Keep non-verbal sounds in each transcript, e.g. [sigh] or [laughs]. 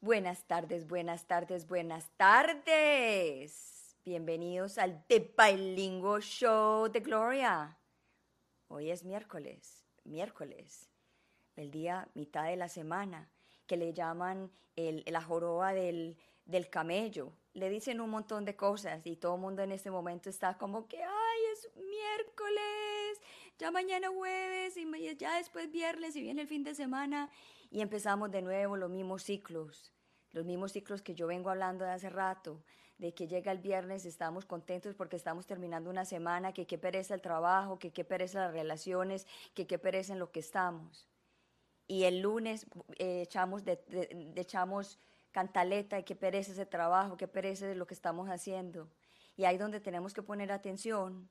Buenas tardes, buenas tardes, buenas tardes. Bienvenidos al The Bilingual Show de Gloria. Hoy es miércoles, miércoles, el día mitad de la semana, que le llaman el, la joroba del, camello. Le dicen un montón de cosas y todo el mundo en este momento está como que, ay, es miércoles, ya mañana jueves y ya después viernes y viene el fin de semana y empezamos de nuevo los mismos ciclos los mismos ciclos que yo vengo hablando de hace rato, de que llega el viernes, estamos contentos porque estamos terminando una semana, que qué pereza el trabajo, que qué pereza las relaciones, que qué pereza en lo que estamos. Y el lunes eh, echamos, de, echamos cantaleta y qué pereza ese trabajo, qué pereza lo que estamos haciendo. Y ahí donde tenemos que poner atención,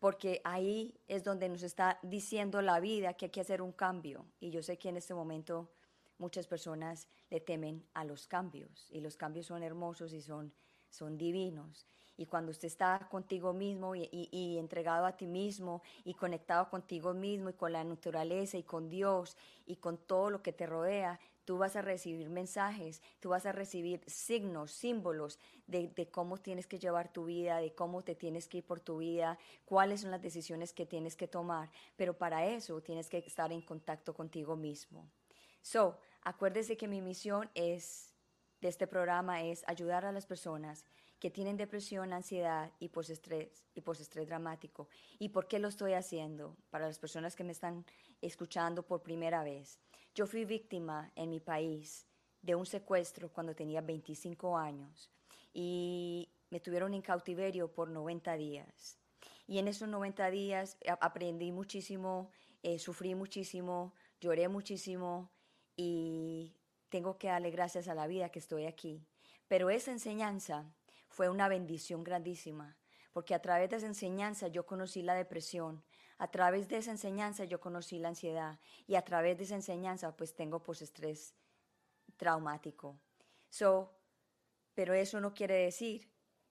porque ahí es donde nos está diciendo la vida que hay que hacer un cambio. Y yo sé que en este momento muchas personas le temen a los cambios y los cambios son hermosos y son, son divinos. Y cuando usted está contigo mismo y, y, entregado a ti mismo y conectado contigo mismo y con la naturaleza y con Dios y con todo lo que te rodea, tú vas a recibir mensajes, tú vas a recibir signos, símbolos de, cómo tienes que llevar tu vida, de cómo te tienes que ir por tu vida, cuáles son las decisiones que tienes que tomar. Pero para eso tienes que estar en contacto contigo mismo. So, Acuérdese que mi misión es de este programa es ayudar a las personas que tienen depresión, ansiedad y postestrés y postestrés dramático. ¿Y por qué lo estoy haciendo? Para las personas que me están escuchando por primera vez. Yo fui víctima en mi país de un secuestro cuando tenía 25 años y me tuvieron en cautiverio por 90 días. Y en esos 90 días aprendí muchísimo, eh, sufrí muchísimo, lloré muchísimo, y tengo que darle gracias a la vida que estoy aquí. Pero esa enseñanza fue una bendición grandísima, porque a través de esa enseñanza yo conocí la depresión, a través de esa enseñanza yo conocí la ansiedad y a través de esa enseñanza pues tengo postestrés traumático. So, pero eso no quiere decir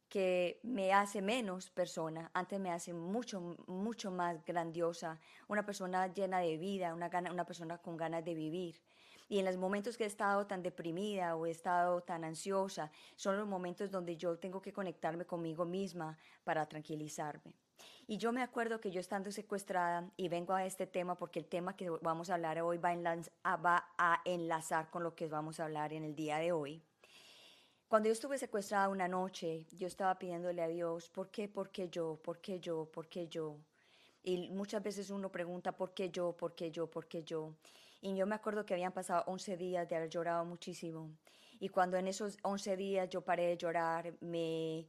que me hace menos persona, antes me hace mucho, mucho más grandiosa, una persona llena de vida, una persona con ganas de vivir. Y en los momentos que he estado tan deprimida o he estado tan ansiosa, son los momentos donde yo tengo que conectarme conmigo misma para tranquilizarme. Y yo me acuerdo que yo estando secuestrada, y vengo a este tema porque el tema que vamos a hablar hoy va, a enlazar con lo que vamos a hablar en el día de hoy. Cuando yo estuve secuestrada una noche, yo estaba pidiéndole a Dios, ¿por qué, por qué yo, por qué yo, por qué yo? Y muchas veces uno pregunta, ¿por qué yo, por qué yo, por qué yo? Y yo me acuerdo que habían pasado 11 días de haber llorado muchísimo. Y cuando en esos 11 días yo paré de llorar, me,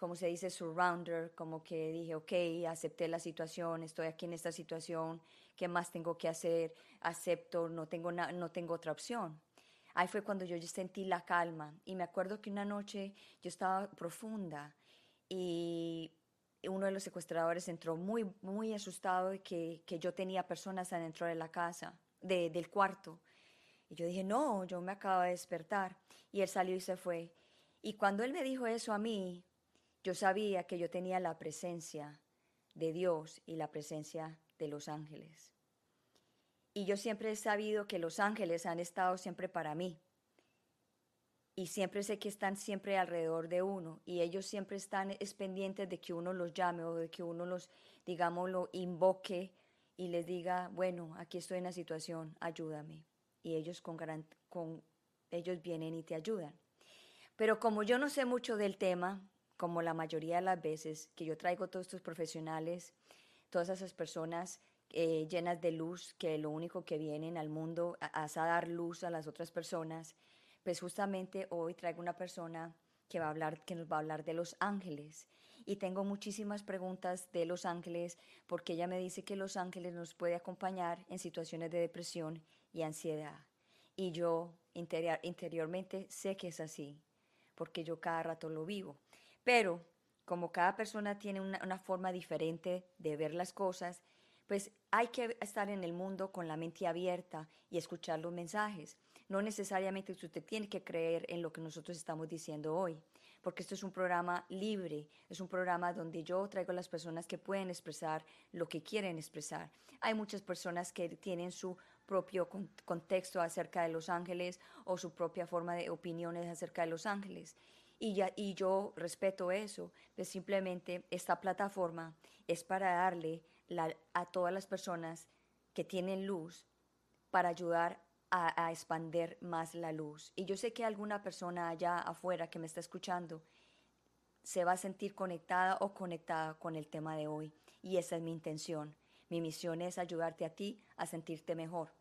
como se dice, surrounder, como que dije, ok, acepté la situación, estoy aquí en esta situación, ¿qué más tengo que hacer? Acepto, no tengo, no tengo otra opción. Ahí fue cuando yo sentí la calma. Y me acuerdo que una noche yo estaba profunda y uno de los secuestradores entró muy, muy asustado de que, que yo tenía personas adentro de la casa del cuarto. Y yo dije, no, yo me acabo de despertar. Y él salió y se fue. Y cuando él me dijo eso a mí, yo sabía que yo tenía la presencia de Dios y la presencia de los ángeles. Y yo siempre he sabido que los ángeles han estado siempre para mí. Y siempre sé que están siempre alrededor de uno. Y ellos siempre están es pendientes de que uno los llame o de que uno los, digamos, lo invoque y les diga, bueno, aquí estoy en la situación, ayúdame. Y ellos, con, con, ellos vienen y te ayudan. Pero como yo no sé mucho del tema, como la mayoría de las veces que yo traigo todos estos profesionales, todas esas personas eh, llenas de luz, que lo único que vienen al mundo es a dar luz a las otras personas, pues justamente hoy traigo una persona que va a hablar, que nos va a hablar de los ángeles y tengo muchísimas preguntas de Los Ángeles porque ella me dice que Los Ángeles nos puede acompañar en situaciones de depresión y ansiedad. Y yo interiormente sé que es así, porque yo cada rato lo vivo. Pero como cada persona tiene una, forma diferente de ver las cosas, pues hay que estar en el mundo con la mente abierta y escuchar los mensajes. No necesariamente usted tiene que creer en lo que nosotros estamos diciendo hoy, porque esto es un programa libre, es un programa donde yo traigo a las personas que pueden expresar lo que quieren expresar. Hay muchas personas que tienen su propio contexto acerca de Los Ángeles o su propia forma de opiniones acerca de Los Ángeles. Y, ya, y yo respeto eso, pues simplemente esta plataforma es para darle a todas las personas que tienen luz para ayudar a, a, expander más la luz. Y yo sé que alguna persona allá afuera que me está escuchando se va a sentir conectada o conectada con el tema de hoy. Y esa es mi intención. Mi misión es ayudarte a ti a sentirte mejor.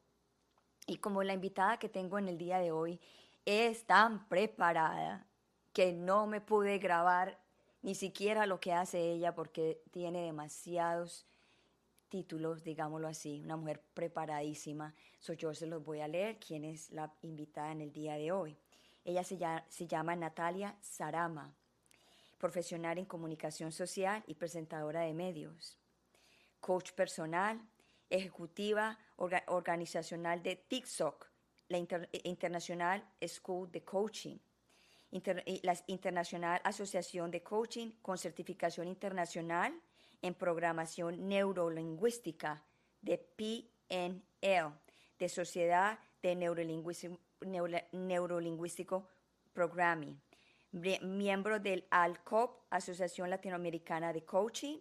Y como la invitada que tengo en el día de hoy es tan preparada que no me pude grabar ni siquiera lo que hace ella porque tiene demasiados títulos, digámoslo así, una mujer preparadísima. So yo se los voy a leer, quién es la invitada en el día de hoy. Ella se llama, se llama Natalia Sarama, profesional en comunicación social y presentadora de medios, coach personal, ejecutiva organizacional de TikTok, la International School de Coaching, la Internacional Asociación de Coaching con certificación internacional en programación neurolingüística de PNL, de Sociedad de Neurolingüístico, Programming, miembro del ALCOP, Asociación Latinoamericana de Coaching,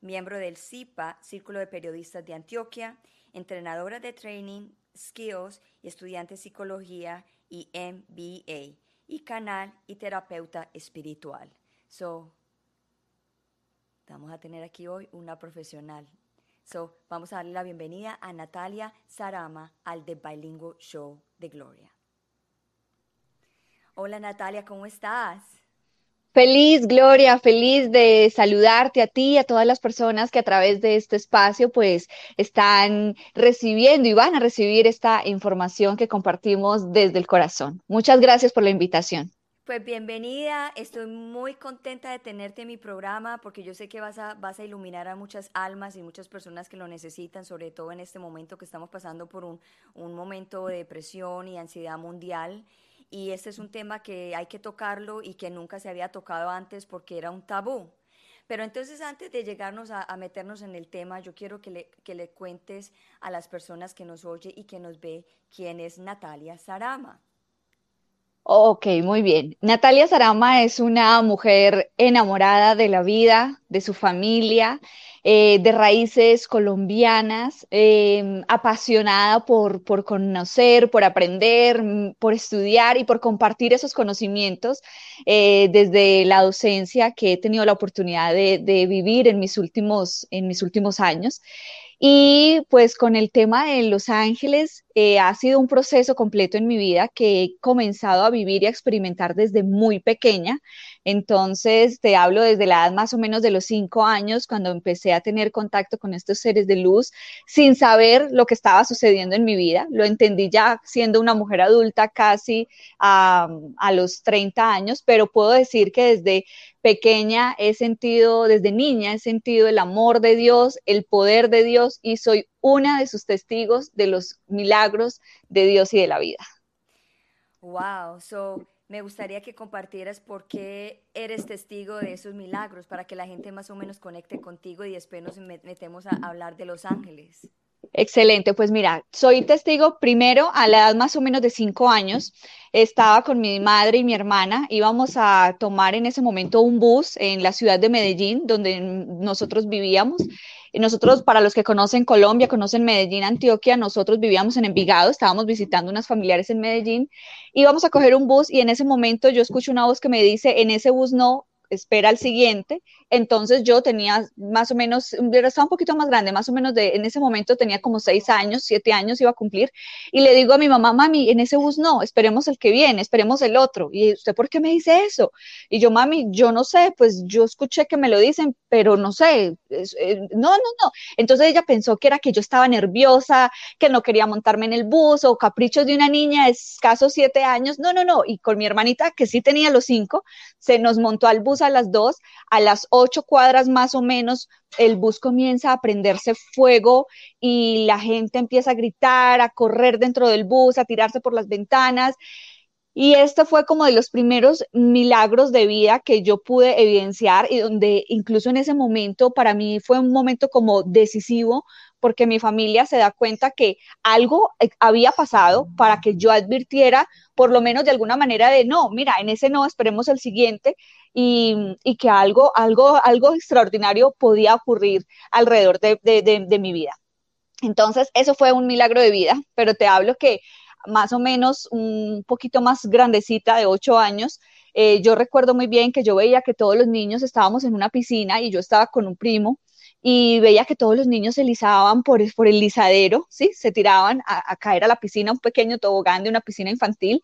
miembro del CIPA, Círculo de Periodistas de Antioquia, entrenadora de Training, Skills estudiante de Psicología y MBA, y canal y terapeuta espiritual. So, Vamos a tener aquí hoy una profesional. So, vamos a darle la bienvenida a Natalia Sarama al The Bilingual Show de Gloria. Hola Natalia, ¿cómo estás? Feliz, Gloria, feliz de saludarte a ti y a todas las personas que a través de este espacio pues están recibiendo y van a recibir esta información que compartimos desde el corazón. Muchas gracias por la invitación. Pues bienvenida, estoy muy contenta de tenerte en mi programa porque yo sé que vas a, vas a iluminar a muchas almas y muchas personas que lo necesitan, sobre todo en este momento que estamos pasando por un, un momento de depresión y ansiedad mundial. Y este es un tema que hay que tocarlo y que nunca se había tocado antes porque era un tabú. Pero entonces antes de llegarnos a, meternos en el tema, yo quiero que le, que le cuentes a las personas que nos oye y que nos ve quién es Natalia Sarama. Ok, muy bien. Natalia Sarama es una mujer enamorada de la vida, de su familia, eh, de raíces colombianas, em, apasionada por, por conocer, por aprender, mm, por estudiar y por compartir esos conocimientos eh, desde la docencia que he tenido la oportunidad de, vivir en mis últimos, en mis últimos años. Y pues con el tema de Los Ángeles eh, ha sido un proceso completo en mi vida que he comenzado a vivir y a experimentar desde muy pequeña. Entonces, te hablo desde la edad más o menos de los cinco años, cuando empecé a tener contacto con estos seres de luz, sin saber lo que estaba sucediendo en mi vida. Lo entendí ya siendo una mujer adulta casi a, a los 30 años, pero puedo decir que desde pequeña he sentido, desde niña he sentido el amor de Dios, el poder de Dios y soy una de sus testigos de los milagros de Dios y de la vida. Wow, so me gustaría que compartieras por qué eres testigo de esos milagros para que la gente más o menos conecte contigo y después nos metemos a hablar de los ángeles. Excelente, pues mira, soy testigo primero a la edad más o menos de cinco años. Estaba con mi madre y mi hermana, íbamos a tomar en ese momento un bus en la ciudad de Medellín, donde nosotros vivíamos. Nosotros, para los que conocen Colombia, conocen Medellín, Antioquia, nosotros vivíamos en Envigado, estábamos visitando unas familiares en Medellín, íbamos a coger un bus y en ese momento yo escucho una voz que me dice, en ese bus no, espera al siguiente. Entonces yo tenía más o menos, estaba un poquito más grande, más o menos de, en ese momento tenía como seis años, siete años iba a cumplir. Y le digo a mi mamá, mami, en ese bus no, esperemos el que viene, esperemos el otro. Y usted, ¿por qué me dice eso? Y yo, mami, yo no sé, pues yo escuché que me lo dicen, pero no sé, eh, no, no, no. Entonces ella pensó que era que yo estaba nerviosa, que no quería montarme en el bus o caprichos de una niña de escasos siete años. No, no, no. Y con mi hermanita, que sí tenía los cinco, se nos montó al bus a las dos, a las ocho cuadras más o menos, el bus comienza a prenderse fuego y la gente empieza a gritar, a correr dentro del bus, a tirarse por las ventanas. Y este fue como de los primeros milagros de vida que yo pude evidenciar y donde incluso en ese momento para mí fue un momento como decisivo porque mi familia se da cuenta que algo eh, había pasado para que yo advirtiera por lo menos de alguna manera de no, mira, en ese no, esperemos el siguiente y, que algo, algo, algo extraordinario podía ocurrir alrededor de, de mi vida. Entonces, eso fue un milagro de vida, pero te hablo que más o menos un poquito más grandecita, de ocho años, eh, yo recuerdo muy bien que yo veía que todos los niños estábamos en una piscina y yo estaba con un primo y veía que todos los niños se lizaban por, por el lizadero, ¿sí? Se tiraban a, caer a la piscina, un pequeño tobogán de una piscina infantil.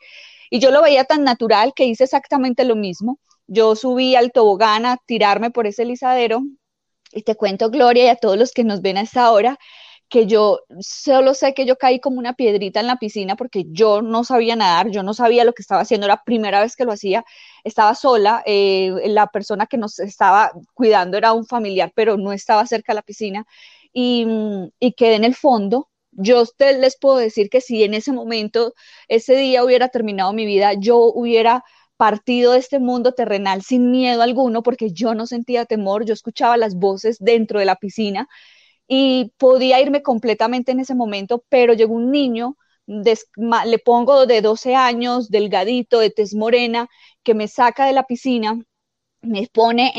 Y yo lo veía tan natural que hice exactamente lo mismo. Yo subí al tobogán a tirarme por ese lizadero y te cuento, Gloria, y a todos los que nos ven a esta hora, que yo solo sé que yo caí como una piedrita en la piscina porque yo no sabía nadar, yo no sabía lo que estaba haciendo, era la primera vez que lo hacía, estaba sola, eh, la persona que nos estaba cuidando era un familiar, pero no estaba cerca de la piscina y, y quedé en el fondo. Yo les puedo decir que si en ese momento, ese día hubiera terminado mi vida, yo hubiera partido de este mundo terrenal sin miedo alguno porque yo no sentía temor, yo escuchaba las voces dentro de la piscina y podía irme completamente en ese momento, pero llegó un niño, le pongo de 12 años, delgadito, de tez morena, que me saca de la piscina, me pone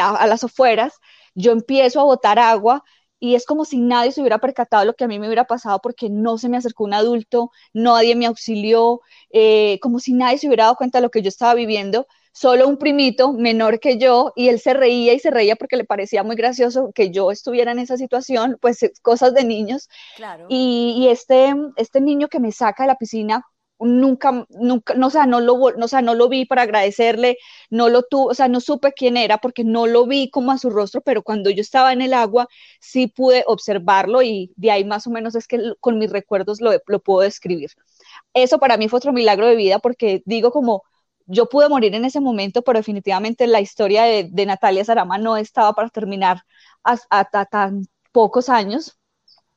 a, las afueras, yo empiezo a botar agua y es como si nadie se hubiera percatado lo que a mí me hubiera pasado porque no se me acercó un adulto, nadie me auxilió, eh, como si nadie se hubiera dado cuenta de lo que yo estaba viviendo solo un primito menor que yo y él se reía y se reía porque le parecía muy gracioso que yo estuviera en esa situación, pues eh, cosas de niños. Claro. Y, este, este niño que me saca de la piscina nunca, nunca, no, o sea, no lo, no, o sea, no lo vi para agradecerle, no lo tuve, o sea, no supe quién era porque no lo vi como a su rostro, pero cuando yo estaba en el agua sí pude observarlo y de ahí más o menos es que con mis recuerdos lo, lo puedo describir. Eso para mí fue otro milagro de vida porque digo como, yo pude morir en ese momento, pero definitivamente la historia de, Natalia Sarama no estaba para terminar hasta tan pocos años.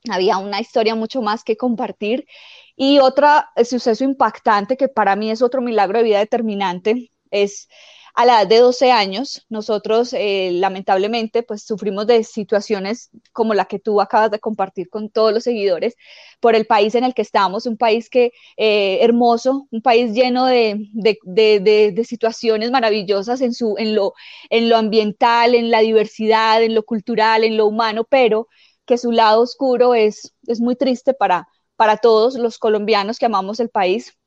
Había una historia mucho más que compartir. Y otro suceso impactante que para mí es otro milagro de vida determinante es a la edad de 12 años, nosotros eh, lamentablemente pues sufrimos de situaciones como la que tú acabas de compartir con todos los seguidores. Por el país en el que estamos, un país que eh, hermoso, un país lleno de, situaciones maravillosas en, su, en, lo, en lo ambiental, en la diversidad, en lo cultural, en lo humano, pero que su lado oscuro es, es muy triste para, para todos los colombianos que amamos el país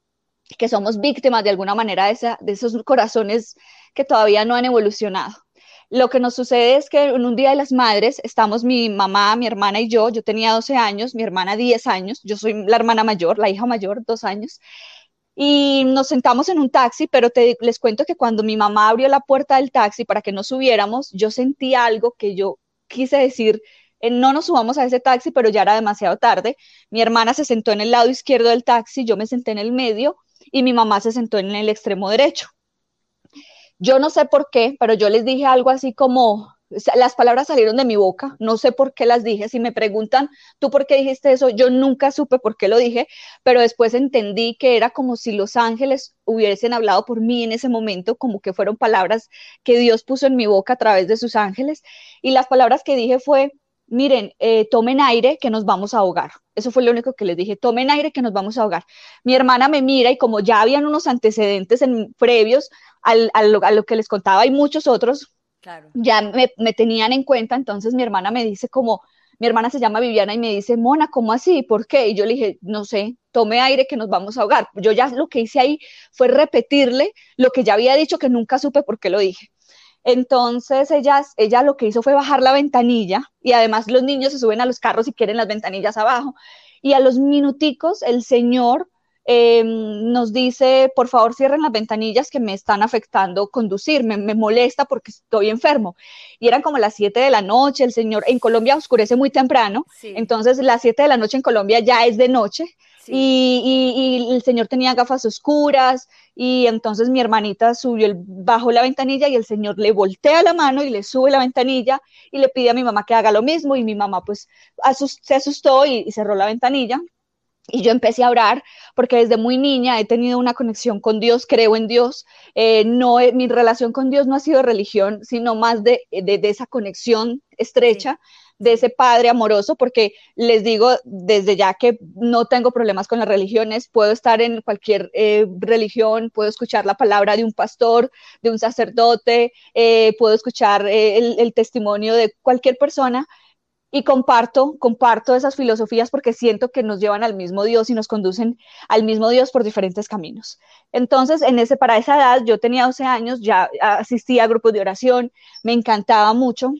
que somos víctimas de alguna manera de, esos corazones que todavía no han evolucionado. Lo que nos sucede es que en un día de las madres estamos mi mamá, mi hermana y yo. Yo tenía 12 años, mi hermana 10 años. Yo soy la hermana mayor, la hija mayor, dos años. Y nos sentamos en un taxi, pero te, les cuento que cuando mi mamá abrió la puerta del taxi para que nos subiéramos, yo sentí algo que yo quise decir, eh, no nos subamos a ese taxi, pero ya era demasiado tarde. Mi hermana se sentó en el lado izquierdo del taxi, yo me senté en el medio y mi mamá se sentó en el extremo derecho. Yo no sé por qué, pero yo les dije algo así como, las palabras salieron de mi boca, no sé por qué las dije, si me preguntan, ¿tú por qué dijiste eso? Yo nunca supe por qué lo dije, pero después entendí que era como si los ángeles hubiesen hablado por mí en ese momento, como que fueron palabras que Dios puso en mi boca a través de sus ángeles, y las palabras que dije fue, miren, eh, tomen aire que nos vamos a ahogar. Eso fue lo único que les dije, tomen aire que nos vamos a ahogar. Mi hermana me mira y como ya habían unos antecedentes en, previos a, lo, que les contaba y muchos otros, ya me, tenían en cuenta, entonces mi hermana me dice como, mi hermana se llama Viviana y me dice, Mona, ¿cómo así? ¿Por qué? Y yo le dije, no sé, tome aire que nos vamos a ahogar. Yo ya lo que hice ahí fue repetirle lo que ya había dicho que nunca supe por qué lo dije. Entonces ella, ella lo que hizo fue bajar la ventanilla y además los niños se suben a los carros y quieren las ventanillas abajo. Y a los minuticos el señor em, nos dice, por favor cierren las ventanillas que me están afectando conducir, me, molesta porque estoy enfermo. Y eran como las 7 de la noche, el señor, en Colombia oscurece muy temprano, entonces las 7 de la noche en Colombia ya es de noche. Y, el señor tenía gafas oscuras y entonces mi hermanita subió el, bajo la ventanilla y el señor le voltea la mano y le sube la ventanilla y le pide a mi mamá que haga lo mismo y mi mamá pues se asustó y, cerró la ventanilla Y yo empecé a orar porque desde muy niña he tenido una conexión con Dios, creo en Dios. Eh, no, mi relación con Dios no ha sido religión, sino más de, de, esa conexión estrecha. De ese padre amoroso, porque les digo desde ya que no tengo problemas con las religiones, puedo estar en cualquier eh, religión, puedo escuchar la palabra de un pastor, de un sacerdote, eh, puedo escuchar el, el, testimonio de cualquier persona, y comparto, comparto esas filosofías porque siento que nos llevan al mismo Dios y nos conducen al mismo Dios por diferentes caminos. Entonces, en ese, para esa edad, yo tenía 12 años, ya asistía a grupos de oración, me encantaba mucho,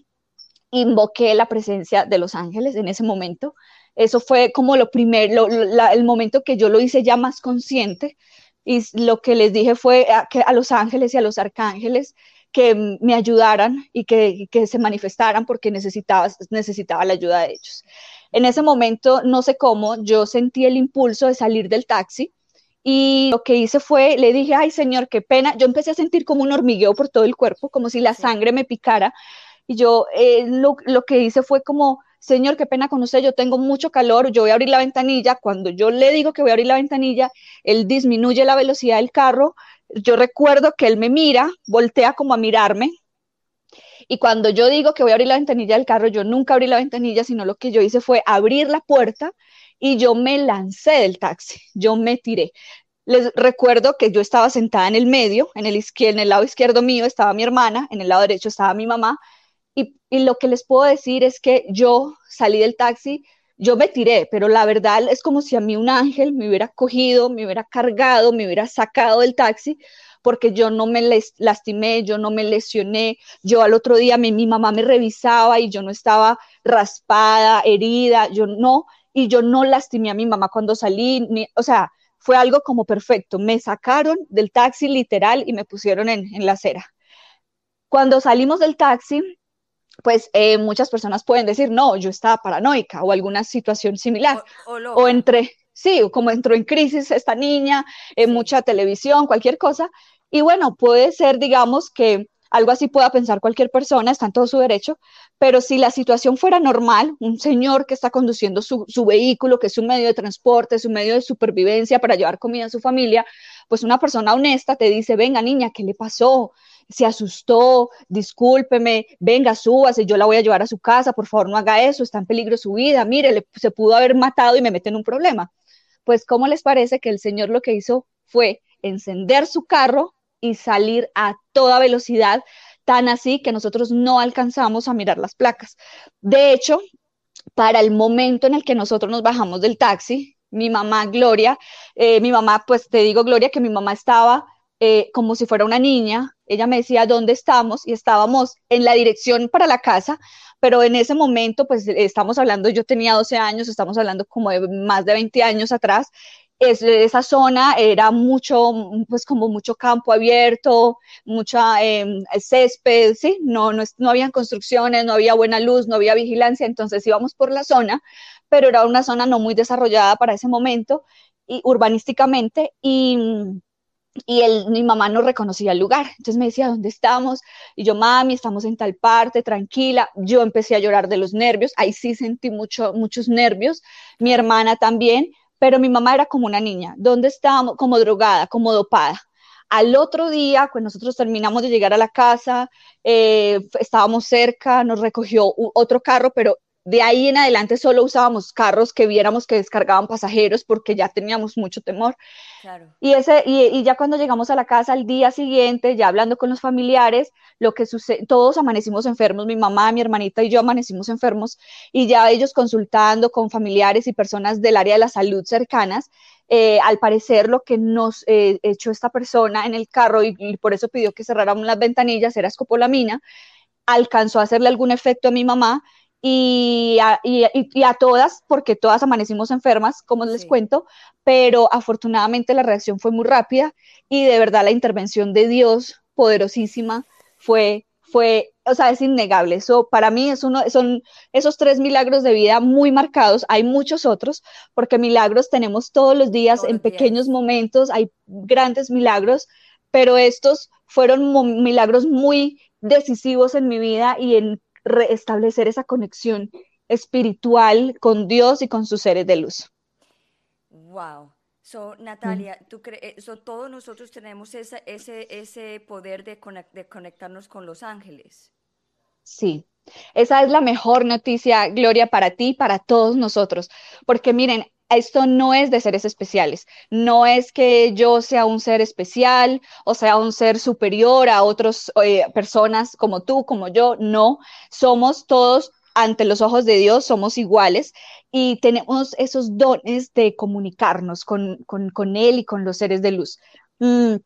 invoqué la presencia de los ángeles en ese momento. Eso fue como lo primero, el momento que yo lo hice ya más consciente y lo que les dije fue a, que a los ángeles y a los arcángeles que me ayudaran y que, se manifestaran porque necesitaba, necesitaba la ayuda de ellos. En ese momento, no sé cómo, yo sentí el impulso de salir del taxi y lo que hice fue, le dije, ay Señor, qué pena. Yo empecé a sentir como un hormigueo por todo el cuerpo, como si la sangre me picara. Y yo eh, lo, lo que hice fue como, Señor, qué pena con usted, yo tengo mucho calor, yo voy a abrir la ventanilla. Cuando yo le digo que voy a abrir la ventanilla, él disminuye la velocidad del carro, yo recuerdo que él me mira, voltea como a mirarme, y cuando yo digo que voy a abrir la ventanilla del carro, yo nunca abrí la ventanilla, sino lo que yo hice fue abrir la puerta y yo me lancé del taxi, yo me tiré. Les recuerdo que yo estaba sentada en el medio, en el, en el lado izquierdo mío estaba mi hermana, en el lado derecho estaba mi mamá, y, lo que les puedo decir es que yo salí del taxi yo me tiré, pero la verdad es como si a mí un ángel me hubiera cogido, me hubiera cargado, me hubiera sacado del taxi, porque yo no me lastimé, yo no me lesioné, yo al otro día mi, mamá me revisaba y yo no estaba raspada, herida, yo no, y yo no lastimé a mi mamá cuando salí, o sea, fue algo como perfecto, me sacaron del taxi literal y me pusieron en, en la acera. Cuando salimos del taxi, pues eh, muchas personas pueden decir, no, yo estaba paranoica o alguna situación similar. O, entre, sí, como entró en crisis esta niña, en mucha televisión, cualquier cosa. Y bueno, puede ser, digamos, que algo así pueda pensar cualquier persona, está en todo su derecho, pero si la situación fuera normal, un señor que está conduciendo su, su vehículo, que es un medio de transporte, es un medio de supervivencia para llevar comida a su familia, pues una persona honesta te dice, venga niña, ¿qué le pasó? Se asustó, discúlpeme, venga, súbase, yo la voy a llevar a su casa, por favor no haga eso, está en peligro su vida, mire, se pudo haber matado y me mete en un problema. Pues, ¿cómo les parece que el señor lo que hizo fue encender su carro y salir a toda velocidad, tan así que nosotros no alcanzamos a mirar las placas? De hecho, para el momento en el que nosotros nos bajamos del taxi, mi mamá Gloria, eh, mi mamá, pues te digo Gloria, que mi mamá estaba eh, como si fuera una niña. Ella me decía dónde estamos y estábamos en la dirección para la casa, pero en ese momento, pues estamos hablando, yo tenía 12 años, estamos hablando como de más de 20 años atrás. Es, esa zona era mucho, pues como mucho campo abierto, mucha em, césped, ¿sí? No, no, no habían construcciones, no había buena luz, no había vigilancia, entonces íbamos por la zona, pero era una zona no muy desarrollada para ese momento y urbanísticamente y y él, mi mamá no reconocía el lugar. Entonces me decía, ¿dónde estamos? Y yo, mami, estamos en tal parte, tranquila. Yo empecé a llorar de los nervios. Ahí sí sentí mucho, muchos nervios. Mi hermana también, pero mi mamá era como una niña. ¿Dónde estábamos? Como drogada, como dopada. Al otro día, cuando nosotros terminamos de llegar a la casa, eh, estábamos cerca, nos recogió otro carro, pero de ahí en adelante solo usábamos carros que viéramos que descargaban pasajeros porque ya teníamos mucho temor. Y, ese, y, ya cuando llegamos a la casa al día siguiente, ya hablando con los familiares, lo que sucede, todos amanecimos enfermos, mi mamá, mi hermanita y yo amanecimos enfermos, y ya ellos consultando con familiares y personas del área de la salud cercanas, eh, al parecer lo que nos eh, echó esta persona en el carro y, y por eso pidió que cerráramos las ventanillas era escopolamina, alcanzó a hacerle algún efecto a mi mamá y a, y, a, todas, porque todas amanecimos enfermas, como les cuento, pero afortunadamente la reacción fue muy rápida y de verdad la intervención de Dios poderosísima fue, fue, o sea, es innegable. Eso para mí es uno, son esos tres milagros de vida muy marcados. Hay muchos otros, porque milagros tenemos todos los días en pequeños momentos, hay grandes milagros, pero estos fueron milagros muy decisivos en mi vida y en restablecer esa conexión espiritual con Dios y con sus seres de luz. Wow. So, Natalia, ¿tú crees, so, todos nosotros tenemos ese, ese, ese poder de, de conectarnos con los ángeles? Sí, esa es la mejor noticia, Gloria, para ti y para todos nosotros, porque miren, esto no es de seres especiales, no es que yo sea un ser especial o sea un ser superior a otras eh, personas como tú, como yo, no, somos todos ante los ojos de Dios, somos iguales y tenemos esos dones de comunicarnos con, Él y con los seres de luz. Mm,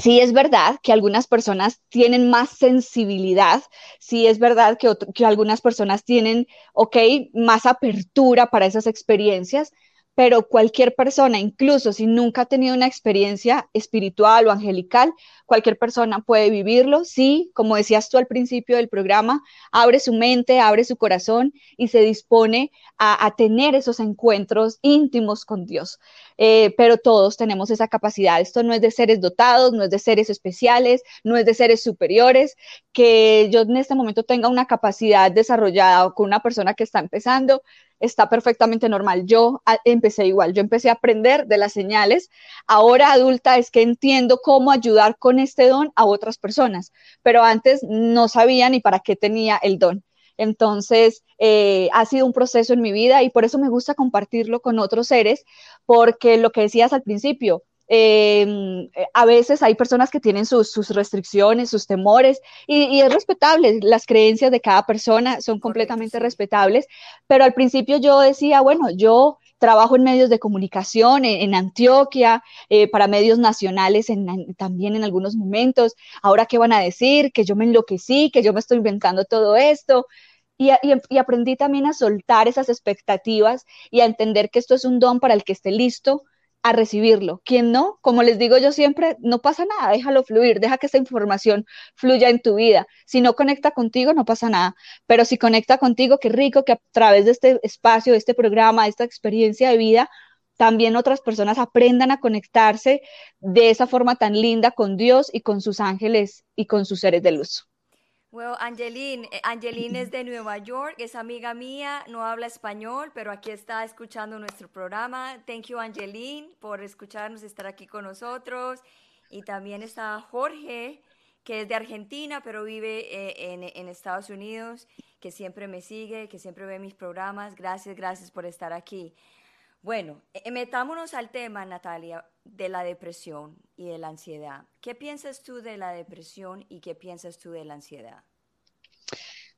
sí es verdad que algunas personas tienen más sensibilidad, sí es verdad que, que algunas personas tienen, ok, más apertura para esas experiencias, pero cualquier persona, incluso si nunca ha tenido una experiencia espiritual o angelical, cualquier persona puede vivirlo sí, como decías tú al principio del programa, abre su mente, abre su corazón y se dispone a, tener esos encuentros íntimos con Dios. Eh, pero todos tenemos esa capacidad. Esto no es de seres dotados, no es de seres especiales, no es de seres superiores, que yo en este momento tenga una capacidad desarrollada con una persona que está empezando está perfectamente normal. Yo empecé igual, yo empecé a aprender de las señales. Ahora adulta es que entiendo cómo ayudar con este don a otras personas, pero antes no sabía ni para qué tenía el don. Entonces, eh, ha sido un proceso en mi vida y por eso me gusta compartirlo con otros seres, porque lo que decías al principio, Em, eh, a veces hay personas que tienen sus, restricciones, sus temores, y, es respetable, las creencias de cada persona son completamente respetables, pero al principio yo decía, bueno, yo trabajo en medios de comunicación en, Antioquia, eh, para medios nacionales también en algunos momentos, ahora qué van a decir, que yo me enloquecí, que yo me estoy inventando todo esto. y, aprendí también a soltar esas expectativas y a entender que esto es un don para el que esté listo, a recibirlo. Quien no, como les digo yo siempre, no pasa nada, déjalo fluir, deja que esta información fluya en tu vida. Si no conecta contigo, no pasa nada, pero si conecta contigo, qué rico que a través de este espacio, de este programa, de esta experiencia de vida, también otras personas aprendan a conectarse de esa forma tan linda con Dios y con sus ángeles y con sus seres de luz. Well, Angeline, eh, Angeline es de [laughs] Nueva York, es amiga mía, no habla español, pero aquí está escuchando nuestro programa. Thank you, Angeline, por escucharnos, estar aquí con nosotros. Y también está Jorge, que es de Argentina, pero vive eh, en, en, Estados Unidos, que siempre me sigue, que siempre ve mis programas. Gracias, gracias por estar aquí. Bueno, eh, metámonos al tema, Natalia, de la depresión y de la ansiedad. ¿Qué piensas tú de la depresión y qué piensas tú de la ansiedad?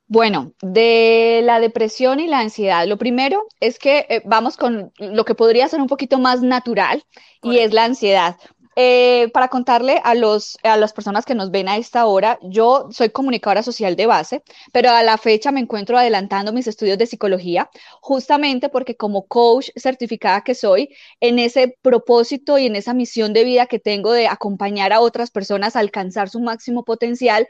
Bueno, de la depresión y la ansiedad, lo primero es que eh, vamos con lo que podría ser un poquito más natural y es la ansiedad. Eh, para contarle a, los, a las personas que nos ven a esta hora, yo soy comunicadora social de base, pero a la fecha me encuentro adelantando mis estudios de psicología, justamente porque como coach certificada que soy, en ese propósito y en esa misión de vida que tengo de acompañar a otras personas a alcanzar su máximo potencial,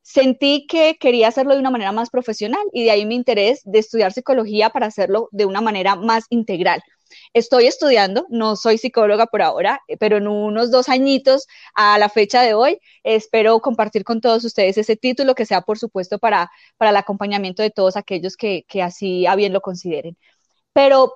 sentí que quería hacerlo de una manera más profesional y de ahí mi interés de estudiar psicología para hacerlo de una manera más integral. Estoy estudiando, no soy psicóloga por ahora, eh, pero en unos dos añitos a la fecha de hoy espero compartir con todos ustedes ese título que sea, por supuesto, para, para el acompañamiento de todos aquellos que, que así a bien lo consideren. Pero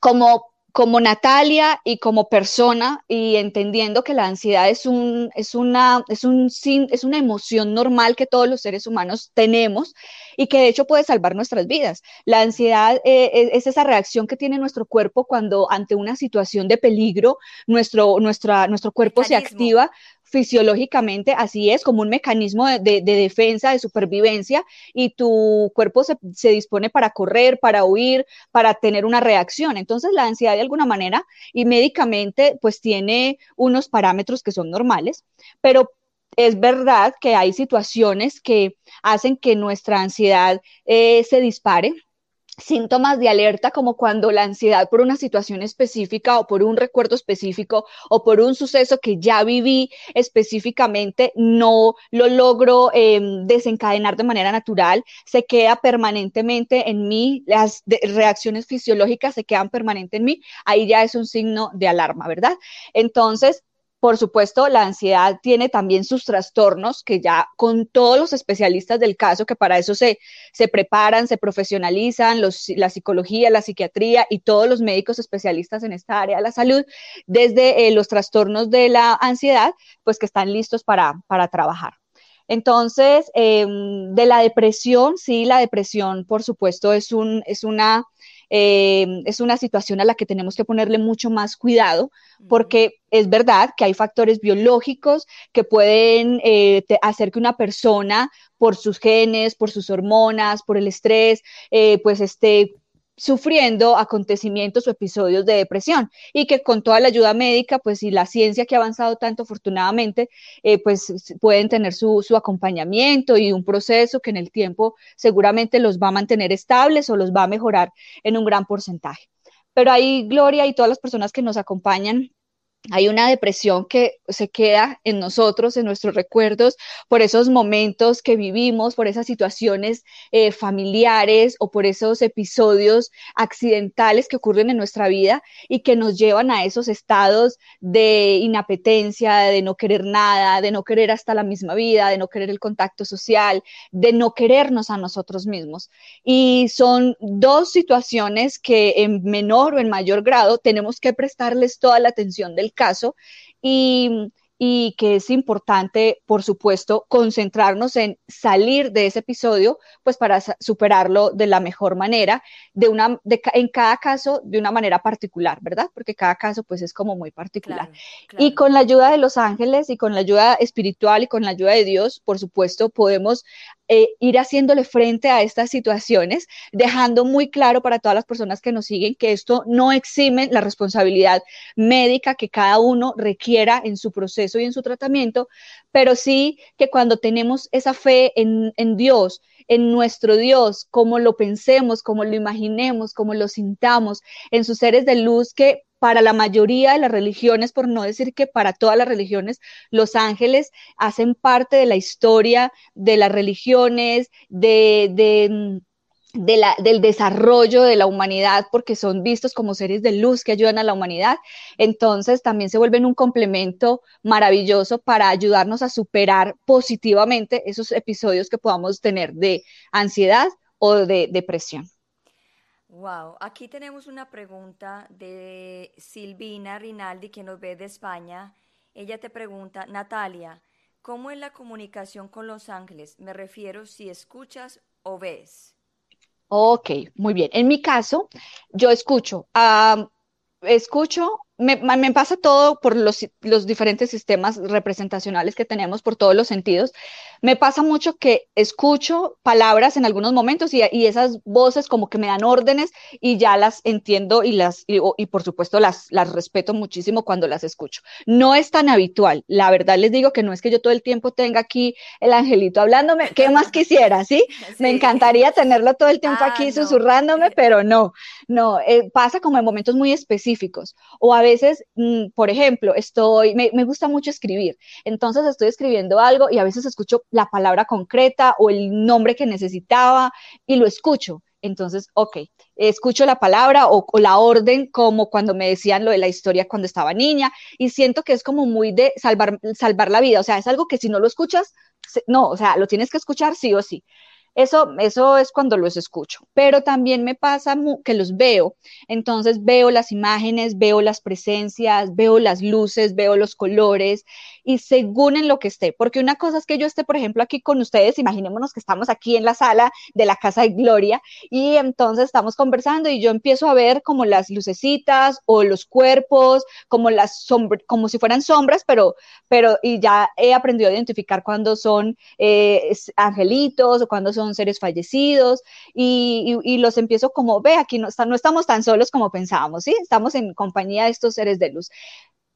como como Natalia y como persona y entendiendo que la ansiedad es, un, es, una, es, un, es una emoción normal que todos los seres humanos tenemos y que de hecho puede salvar nuestras vidas. La ansiedad eh, es esa reacción que tiene nuestro cuerpo cuando ante una situación de peligro nuestro, nuestra, nuestro cuerpo se activa fisiológicamente así es, como un mecanismo de, defensa, de supervivencia, y tu cuerpo se, dispone para correr, para huir, para tener una reacción. Entonces, la ansiedad de alguna manera y médicamente, pues tiene unos parámetros que son normales, pero es verdad que hay situaciones que hacen que nuestra ansiedad eh, se dispare, síntomas de alerta como cuando la ansiedad por una situación específica o por un recuerdo específico o por un suceso que ya viví específicamente no lo logro em, desencadenar de manera natural, se queda permanentemente en mí, las reacciones fisiológicas se quedan permanentes en mí, ahí ya es un signo de alarma, ¿verdad? Entonces, por supuesto, la ansiedad tiene también sus trastornos, que ya con todos los especialistas del caso, que para eso se, se preparan, se profesionalizan, los, la psicología, la psiquiatría y todos los médicos especialistas en esta área de la salud, desde eh, los trastornos de la ansiedad, pues que están listos para, para trabajar. Entonces, em, de la depresión, sí, la depresión, por supuesto, es, un, es una Em, es una situación a la que tenemos que ponerle mucho más cuidado porque es verdad que hay factores biológicos que pueden eh, hacer que una persona por sus genes, por sus hormonas, por el estrés, eh, pues esté sufriendo acontecimientos o episodios de depresión y que con toda la ayuda médica, pues y la ciencia que ha avanzado tanto afortunadamente, eh, pues pueden tener su, su, acompañamiento y un proceso que en el tiempo seguramente los va a mantener estables o los va a mejorar en un gran porcentaje. Pero ahí Gloria y todas las personas que nos acompañan hay una depresión que se queda en nosotros, en nuestros recuerdos, por esos momentos que vivimos, por esas situaciones eh, familiares o por esos episodios accidentales que ocurren en nuestra vida y que nos llevan a esos estados de inapetencia, de no querer nada, de no querer hasta la misma vida, de no querer el contacto social, de no querernos a nosotros mismos. Y son dos situaciones que en menor o en mayor grado tenemos que prestarles toda la atención del caso y, y que es importante, por supuesto, concentrarnos en salir de ese episodio, pues para superarlo de la mejor manera, de una, de, en cada caso de una manera particular, ¿verdad? Porque cada caso pues es como muy particular. Y con la ayuda de los ángeles y con la ayuda espiritual y con la ayuda de Dios, por supuesto, podemos eh, ir haciéndole frente a estas situaciones, dejando muy claro para todas las personas que nos siguen que esto no exime la responsabilidad médica que cada uno requiera en su proceso y en su tratamiento, pero sí que cuando tenemos esa fe en, en Dios, en nuestro Dios, como lo pensemos, como lo imaginemos, como lo sintamos, en sus seres de luz que para la mayoría de las religiones, por no decir que para todas las religiones, los ángeles hacen parte de la historia de las religiones, de, de del desarrollo de la humanidad porque son vistos como seres de luz que ayudan a la humanidad. Entonces también se vuelven un complemento maravilloso para ayudarnos a superar positivamente esos episodios que podamos tener de ansiedad o de depresión. Wow, aquí tenemos una pregunta de Silvina Rinaldi que nos ve de España. Ella te pregunta, Natalia, ¿cómo es la comunicación con los ángeles? Me refiero si escuchas o ves. Ok, muy bien. En mi caso, yo escucho, escucho me, me, pasa todo por los, los, diferentes sistemas representacionales que tenemos, por todos los sentidos. Me pasa mucho que escucho palabras en algunos momentos y, y esas voces como que me dan órdenes y ya las entiendo y las y, y, por supuesto las, las respeto muchísimo cuando las escucho. No es tan habitual. La verdad les digo que no es que yo todo el tiempo tenga aquí el angelito hablándome. ¿Qué [laughs] más quisiera? ¿sí? Me encantaría tenerlo todo el tiempo ah, aquí susurrándome, pero no, no. Eh, pasa como en momentos muy específicos o a veces, mm, por ejemplo, estoy, me, me, gusta mucho escribir, entonces estoy escribiendo algo y a veces escucho la palabra concreta o el nombre que necesitaba y lo escucho. Entonces, ok, escucho la palabra o, o, la orden como cuando me decían lo de la historia cuando estaba niña y siento que es como muy de salvar, salvar la vida, o sea, es algo que si no lo escuchas, no, o sea, lo tienes que escuchar sí o sí. Eso, eso es cuando los escucho, pero también me pasa que los veo. Entonces veo las imágenes, veo las presencias, veo las luces, veo los colores y según en lo que esté, porque una cosa es que yo esté, por ejemplo, aquí con ustedes, imaginémonos que estamos aquí en la sala de la casa de Gloria y entonces estamos conversando y yo empiezo a ver como las lucecitas o los cuerpos, como las sombras, como si fueran sombras, pero, pero y ya he aprendido a identificar cuando son eh, angelitos o cuando son seres fallecidos y, los empiezo como, ve, aquí no, no estamos tan solos como pensábamos, ¿sí? Estamos en compañía de estos seres de luz.